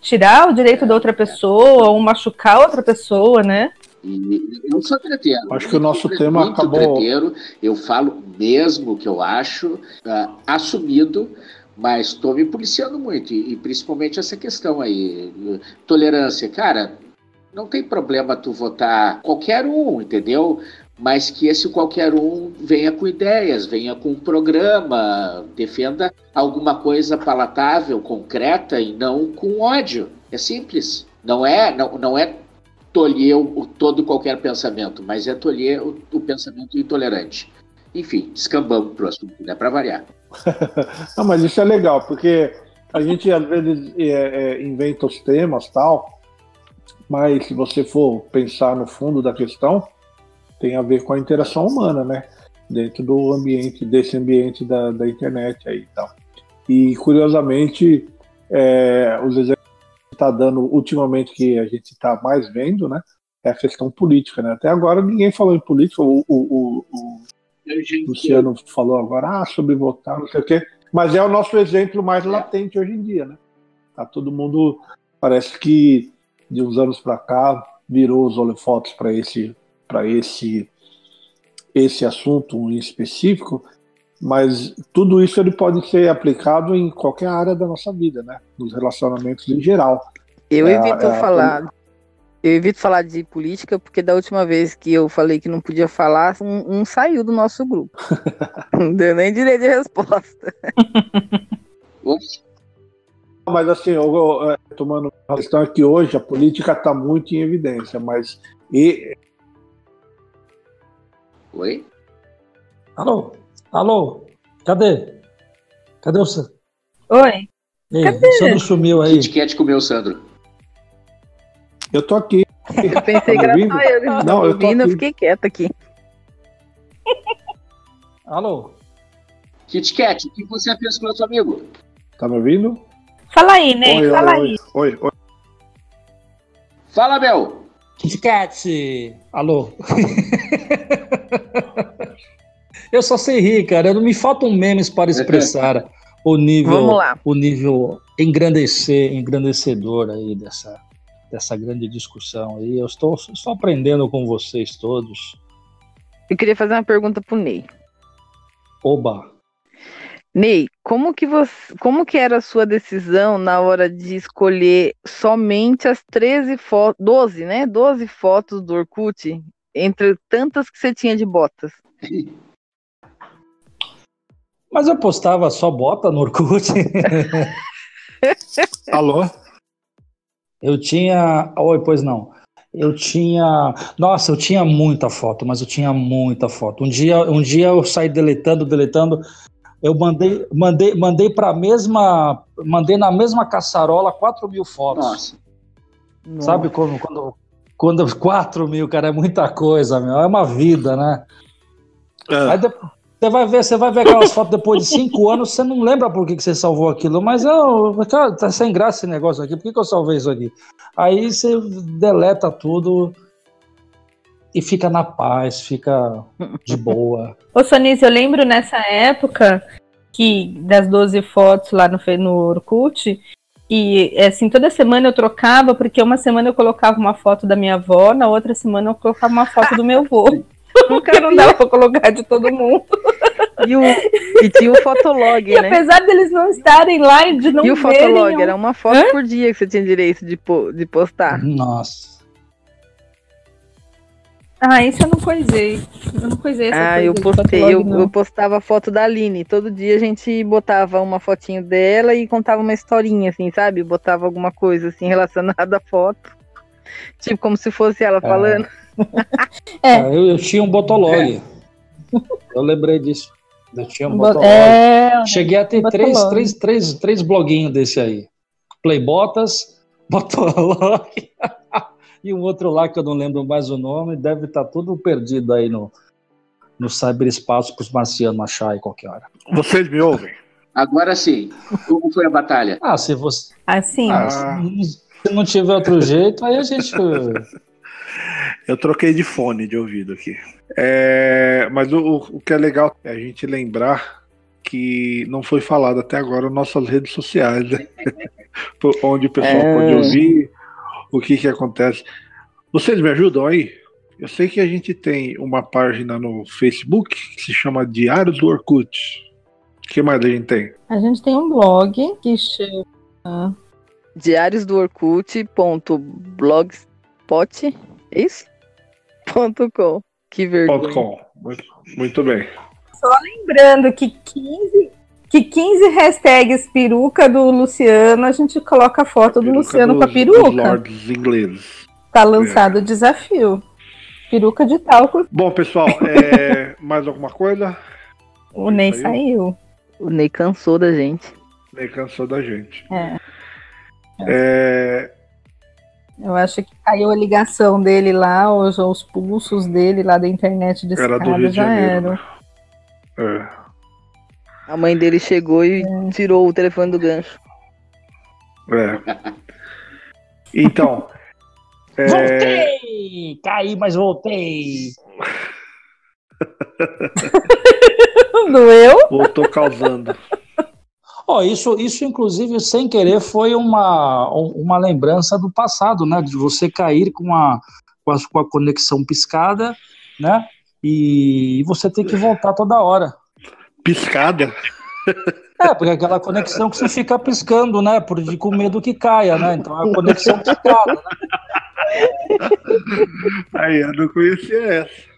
tirar o direito da outra pessoa ou machucar outra pessoa, né? Eu sou treteiro. Acho que o nosso tema muito acabou. Treteiro, eu falo mesmo que eu acho, uh, assumido, mas estou me policiando muito. E, e, principalmente essa questão aí, tolerância. Cara, não tem problema tu votar qualquer um, entendeu? Mas que esse qualquer um venha com ideias, venha com um programa, defenda alguma coisa palatável, concreta e não com ódio. É simples. Não é, não, não é tolher o, todo qualquer pensamento, mas é tolher o, o pensamento intolerante. Enfim, descambamos para o assunto, né? Para variar. Não, mas isso é legal, porque a gente às vezes é, é, inventa os temas tal, mas se você for pensar no fundo da questão, tem a ver com a interação humana, né? Dentro do ambiente, desse ambiente da, da internet aí e tal. E curiosamente, é, os exemplos está dando ultimamente que a gente está mais vendo, né? É a questão política, né? Até agora ninguém falou em política. O, o, o, o Luciano falou agora ah, sobre votar, não sei o quê. Mas é o nosso exemplo mais latente hoje em dia, né? Tá todo mundo parece que de uns anos para cá virou os holofotes para esse para esse esse assunto em específico mas tudo isso ele pode ser aplicado em qualquer área da nossa vida, né? Nos relacionamentos em geral. Eu é, evito é, falar. Eu evito falar de política porque da última vez que eu falei que não podia falar, um, um saiu do nosso grupo. não deu nem direito de resposta. mas assim, eu, eu, é, tomando a questão é que hoje a política está muito em evidência, mas e... Oi? Alô? Alô? Cadê? Cadê o Sandro? Oi. Ei, Cadê? O Sandro sumiu aí. Kit Kat comeu o Sandro. Eu tô aqui. Eu pensei que era só eu não, não eu tô ouvindo, eu fiquei quieta aqui. Alô? Kit Kat, o que você pensa com o nosso amigo? Tá me ouvindo? Fala aí, Ney, fala oi, aí. Oi, oi. Fala, Bel. Kit Kat. Alô? Eu só sei rir, cara. Não me faltam memes para expressar o nível, o nível engrandecer, engrandecedor aí dessa, dessa grande discussão aí. Eu estou, estou aprendendo com vocês todos. Eu queria fazer uma pergunta pro Ney. Oba. Ney, como que você, como que era a sua decisão na hora de escolher somente as 13 fotos, 12, né? 12 fotos do Orkut entre tantas que você tinha de botas? Mas eu postava só bota no Orkut. Alô? Eu tinha. Oi, pois não. Eu tinha. Nossa, eu tinha muita foto, mas eu tinha muita foto. Um dia, um dia eu saí deletando, deletando. Eu mandei, mandei, mandei para mesma, mandei na mesma caçarola 4 mil fotos. Nossa. Sabe quando, quando, quando 4 mil, cara, é muita coisa, meu. É uma vida, né? É. Aí depois, você vai ver, você vai ver aquelas fotos depois de cinco anos, você não lembra por que, que você salvou aquilo, mas eu, cara, tá sem graça esse negócio aqui, por que, que eu salvei isso aqui? Aí você deleta tudo e fica na paz, fica de boa. Ô Sonis, eu lembro nessa época que das 12 fotos lá no, no Orkut, e assim, toda semana eu trocava, porque uma semana eu colocava uma foto da minha avó, na outra semana eu colocava uma foto do meu avô. Porque não dava pra colocar de todo mundo. E, o, e tinha o fotolog, e né? apesar deles não estarem lá e de não E o fotolog, era uma foto Hã? por dia que você tinha direito de, de postar. Nossa. Ah, isso eu não coisei. Eu não coisei essa Ah, eu postei. eu, eu, postava foto da Aline. Todo dia a gente botava uma fotinho dela e contava uma historinha, assim, sabe? Botava alguma coisa, assim, relacionada à foto. Tipo, como se fosse ela é. falando. é. Ah, eu, eu, tinha um Botolog. É. Eu lembrei disso. Eu tinha um Botolog. É, Cheguei a ter três, três, três, três bloguinhos desse aí. Playbotas, Botolog e um outro lá que eu não lembro mais o nome. Deve estar tá tudo perdido aí no, no cyberespaço para os marcianos achar aí qualquer hora. Vocês me ouvem? Agora sim. Como foi a batalha? Ah, se você. Assim. Ah, se não tiver outro jeito, aí a gente. Eu troquei de fone de ouvido aqui. É, mas o, o que é legal é a gente lembrar que não foi falado até agora nas nossas redes sociais, né? onde o pessoal é... pode ouvir, o que que acontece. Vocês me ajudam aí? eu sei que a gente tem uma página no Facebook que se chama Diários do Orkut. O que mais a gente tem? A gente tem um blog que chama Diários do Orkut.blogspot, é isso? Ponto .com. Que vergonha. Ponto .com. Muito, muito bem. Só lembrando que 15, que 15 hashtags peruca do Luciano, a gente coloca a foto do Luciano dos, com a peruca. Dos lords ingleses. Tá lançado é. o desafio. Peruca de talco. Bom, pessoal, é... mais alguma coisa? O Ney saiu? saiu. O Ney cansou da gente. O Ney cansou da gente. É. é... Eu acho que caiu a ligação dele lá, os, os pulsos dele lá da internet de era do Rio já eram. Né? É. A mãe dele chegou e é. tirou o telefone do gancho. É. Então. é... Voltei! Caí, mas voltei! Doeu? Voltou causando. Oh, isso, isso, inclusive, sem querer, foi uma, uma lembrança do passado, né? De você cair com a, com a, com a conexão piscada, né? E você tem que voltar toda hora. Piscada? É, porque aquela conexão que você fica piscando, né? Por, de, com medo que caia, né? Então é a conexão piscada, né? Aí, eu não conhecia essa.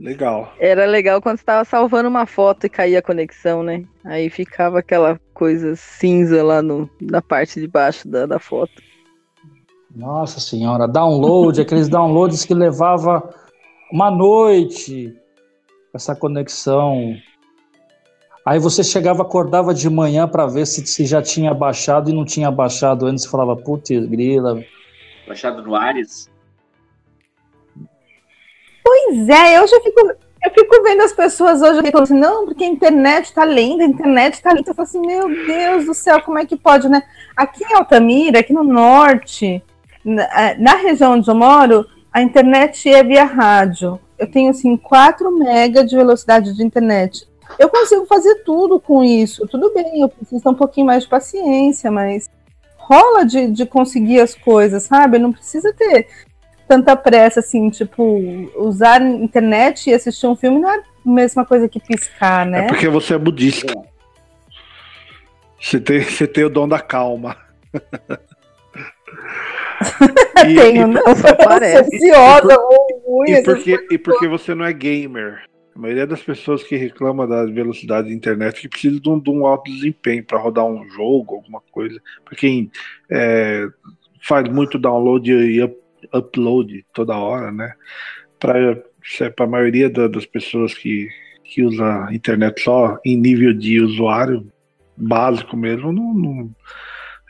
Legal. Era legal quando estava salvando uma foto e caía a conexão, né? Aí ficava aquela coisa cinza lá no, na parte de baixo da, da foto. Nossa senhora, download, aqueles downloads que levava uma noite essa conexão. Aí você chegava, acordava de manhã para ver se, se já tinha baixado e não tinha baixado antes, você falava, putz, grila. Baixado no Ares? Pois é, eu já fico, eu fico vendo as pessoas hoje falando assim, não, porque a internet tá linda, a internet tá linda. Eu falo assim, meu Deus do céu, como é que pode, né? Aqui em Altamira, aqui no norte, na, na região onde eu moro, a internet é via rádio. Eu tenho, assim, 4 mega de velocidade de internet. Eu consigo fazer tudo com isso. Tudo bem, eu preciso ter um pouquinho mais de paciência, mas rola de, de conseguir as coisas, sabe? Não precisa ter tanta pressa, assim, tipo, usar internet e assistir um filme não é a mesma coisa que piscar, né? É porque você é budista. Você tem, você tem o dom da calma. e, Tenho, e, não. Parece. Ansiosa, e, e, porque, e porque você não é gamer. A maioria das pessoas que reclamam da velocidade da internet que precisa de um, de um alto desempenho para rodar um jogo, alguma coisa. Para quem é, faz muito download e upload toda hora, né? Para a maioria da, das pessoas que, que usa a internet só em nível de usuário básico mesmo, não, não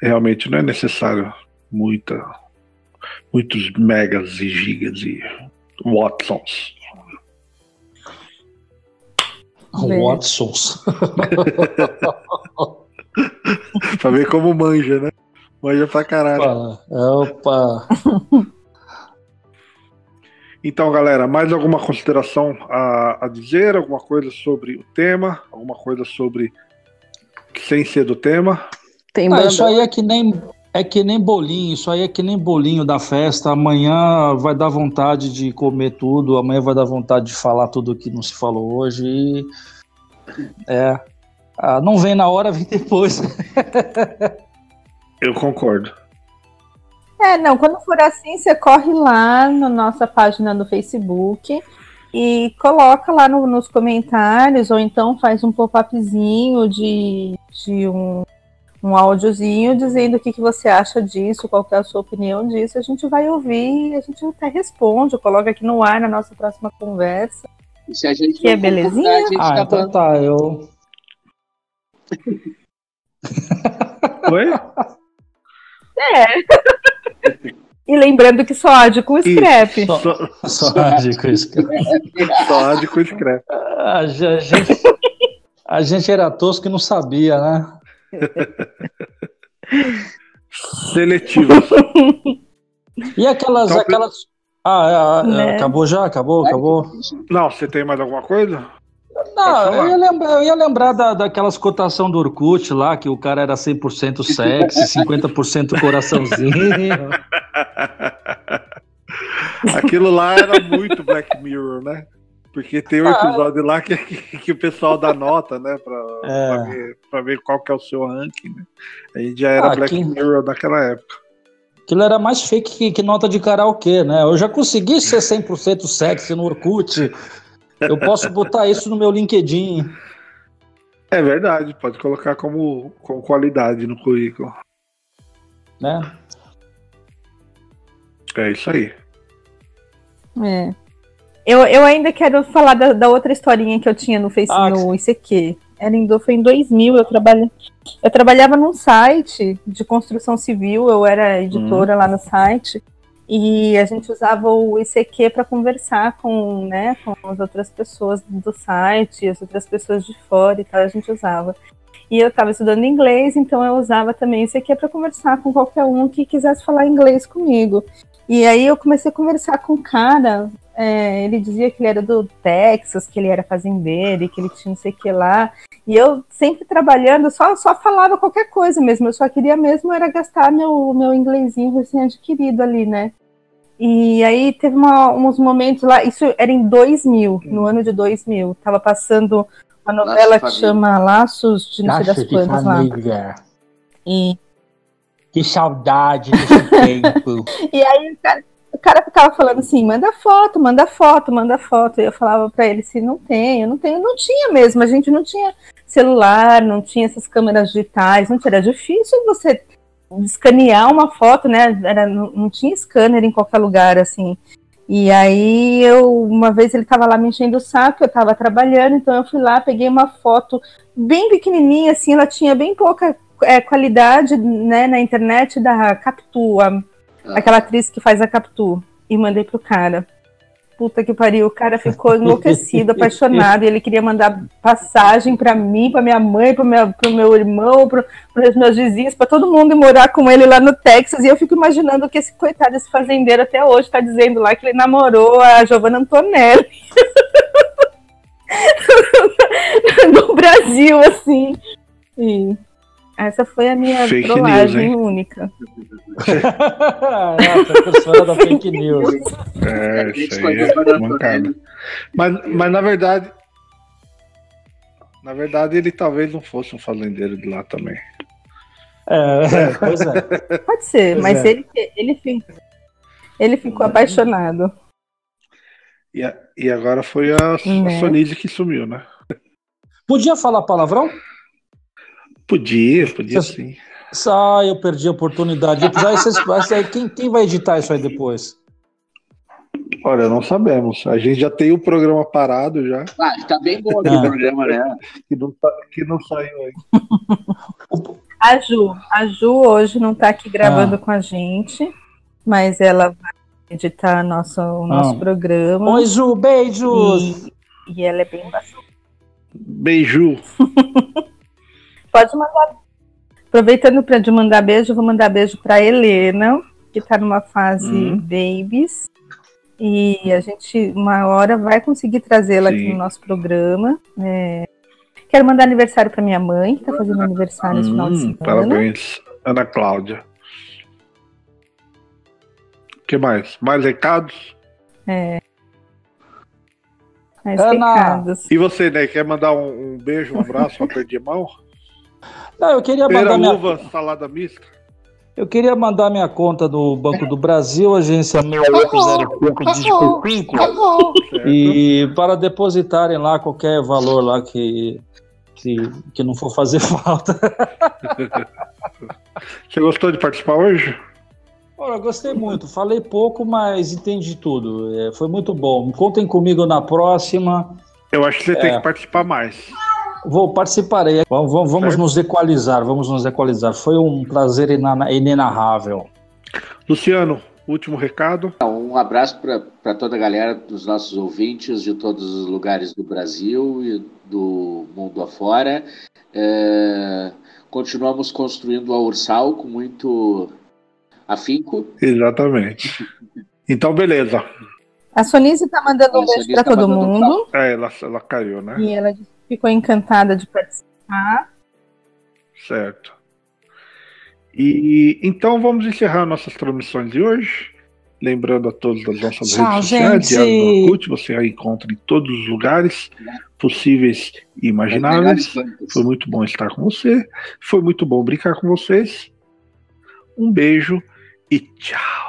realmente não é necessário muita, muitos megas e gigas e watsons. Watsons. pra ver como manja, né? Manja pra caralho. Opa. Opa. Então, galera, mais alguma consideração a, a dizer? Alguma coisa sobre o tema? Alguma coisa sobre sem ser do tema? Tem ah, isso aí é que nem é que nem bolinho, isso aí é que nem bolinho da festa. Amanhã vai dar vontade de comer tudo, amanhã vai dar vontade de falar tudo que não se falou hoje. E... É. Ah, não vem na hora, vem depois. Eu concordo. É, não, quando for assim, você corre lá na nossa página do Facebook e coloca lá no, nos comentários, ou então faz um pop-upzinho de, de um, um áudiozinho dizendo o que, que você acha disso, qual é a sua opinião disso. A gente vai ouvir e a gente até responde, coloca aqui no ar na nossa próxima conversa. E se a gente que é belezinha? Ah, tá então tá, eu. Oi? É. E lembrando que só ade com scrap. Só, só ade com scrap. só ade com scrap. A gente, a gente era tosco e não sabia, né? Seletivo. E aquelas. Então, aquelas... Ah, é, é, né? acabou já? Acabou? Acabou? Não, você tem mais alguma coisa? Não, eu ia lembrar, eu ia lembrar da, daquelas cotação do Orkut lá, que o cara era 100% sexy, 50% coraçãozinho. Aquilo lá era muito Black Mirror, né? Porque tem um ah. episódio lá que, que, que, o pessoal dá nota, né? Pra, é. pra, ver, pra ver qual que é o seu ranking, né? Aí já era ah, Black que... Mirror naquela época. Aquilo era mais fake que, que nota de karaokê, né? Eu já consegui ser 100% sexy no Orkut. Eu posso botar isso no meu LinkedIn. É verdade, pode colocar como, como qualidade no currículo. Né? É isso aí. É. Eu, eu ainda quero falar da, da outra historinha que eu tinha no Facebook, ah, no ICQ. Era em, foi em 2000, eu, trabalha, eu trabalhava num site de construção civil, eu era editora hum. lá no site, e a gente usava o ICQ para conversar com, né, com as outras pessoas do site, as outras pessoas de fora e tal, a gente usava. E eu estava estudando inglês, então eu usava também isso aqui para conversar com qualquer um que quisesse falar inglês comigo. E aí eu comecei a conversar com o cara é, ele dizia que ele era do Texas, que ele era fazendeiro, que ele tinha não sei o que lá. E eu sempre trabalhando, só, só falava qualquer coisa mesmo. Eu só queria mesmo era gastar meu, meu inglesinho recém-adquirido ali, né? E aí teve uma, uns momentos lá, isso era em 2000, no ano de 2000. Tava passando uma novela que chama Laços de não sei das quantas lá. E... Que saudade desse tempo. e aí, cara, o cara ficava falando assim, manda foto, manda foto, manda foto. E eu falava para ele assim, não tenho, não tenho, não tinha mesmo. A gente não tinha celular, não tinha essas câmeras digitais, não era difícil você escanear uma foto, né? Era, não, não tinha scanner em qualquer lugar, assim. E aí eu, uma vez ele estava lá me enchendo o saco, eu estava trabalhando, então eu fui lá, peguei uma foto bem pequenininha, assim, ela tinha bem pouca é, qualidade, né, na internet da Captua aquela atriz que faz a Capitu, e mandei pro cara. Puta que pariu, o cara ficou enlouquecido, apaixonado, e ele queria mandar passagem para mim, para minha mãe, para meu, pro meu irmão, para os meus vizinhos, para todo mundo morar com ele lá no Texas. E eu fico imaginando que esse coitado, esse fazendeiro até hoje está dizendo lá que ele namorou a Giovanna Antonelli. no Brasil, assim. E essa foi a minha fake trollagem news, única. é, a da fake news. É, isso aí é mancada. Mas, mas na verdade. Na verdade, ele talvez não fosse um fazendeiro de lá também. É, é pois é. Pode ser, pois mas é. ele, ele, ele ficou apaixonado. E, a, e agora foi a, a né? Sonise que sumiu, né? Podia falar palavrão? Podia, podia Você... sim. Ah, eu perdi a oportunidade. quem, quem vai editar isso aí depois? Olha, não sabemos. A gente já tem o programa parado já. Ah, está bem bom aqui o programa, né? Que não, tá, que não saiu aí. A Ju, a Ju hoje não está aqui gravando ah. com a gente, mas ela vai editar nosso, o nosso ah. programa. Oi, Ju, beijos! E, e ela é bem bacana. Beijo! Pode mandar. Aproveitando para de mandar beijo, vou mandar beijo para Helena, que está numa fase hum. babies. E a gente, uma hora, vai conseguir trazê-la aqui no nosso programa. É... Quero mandar aniversário para minha mãe, que está fazendo aniversário hum, final de hum, semana. Parabéns, Ana Cláudia. O que mais? Mais recados? É. Mais Ana. recados. E você, né? Quer mandar um, um beijo, um abraço, uma perder mão? Não, eu queria Pera, mandar uva, minha... salada mista. Eu queria mandar minha conta do Banco do Brasil, agência 6805 de e para depositarem lá qualquer valor lá que, que, que não for fazer falta. Você gostou de participar hoje? Olha, gostei muito. Falei pouco, mas entendi tudo. É, foi muito bom. Contem comigo na próxima. Eu acho que você é. tem que participar mais. Vou participarei. Vamos, vamos nos equalizar, vamos nos equalizar. Foi um prazer inenarrável. Luciano, último recado. Um abraço para toda a galera dos nossos ouvintes de todos os lugares do Brasil e do mundo afora. É, continuamos construindo a Ursal com muito afinco. Exatamente. Então, beleza. A Sonise está mandando um beijo para tá todo mundo. É, ela, ela caiu, né? E ela disse ficou encantada de participar. Certo. E então vamos encerrar nossas transmissões de hoje. Lembrando a todos das nossas Tchau, redes sociais, Diário do Orkut, você a encontra em todos os lugares possíveis e imagináveis. Foi muito bom estar com você. Foi muito bom brincar com vocês. Um beijo e tchau.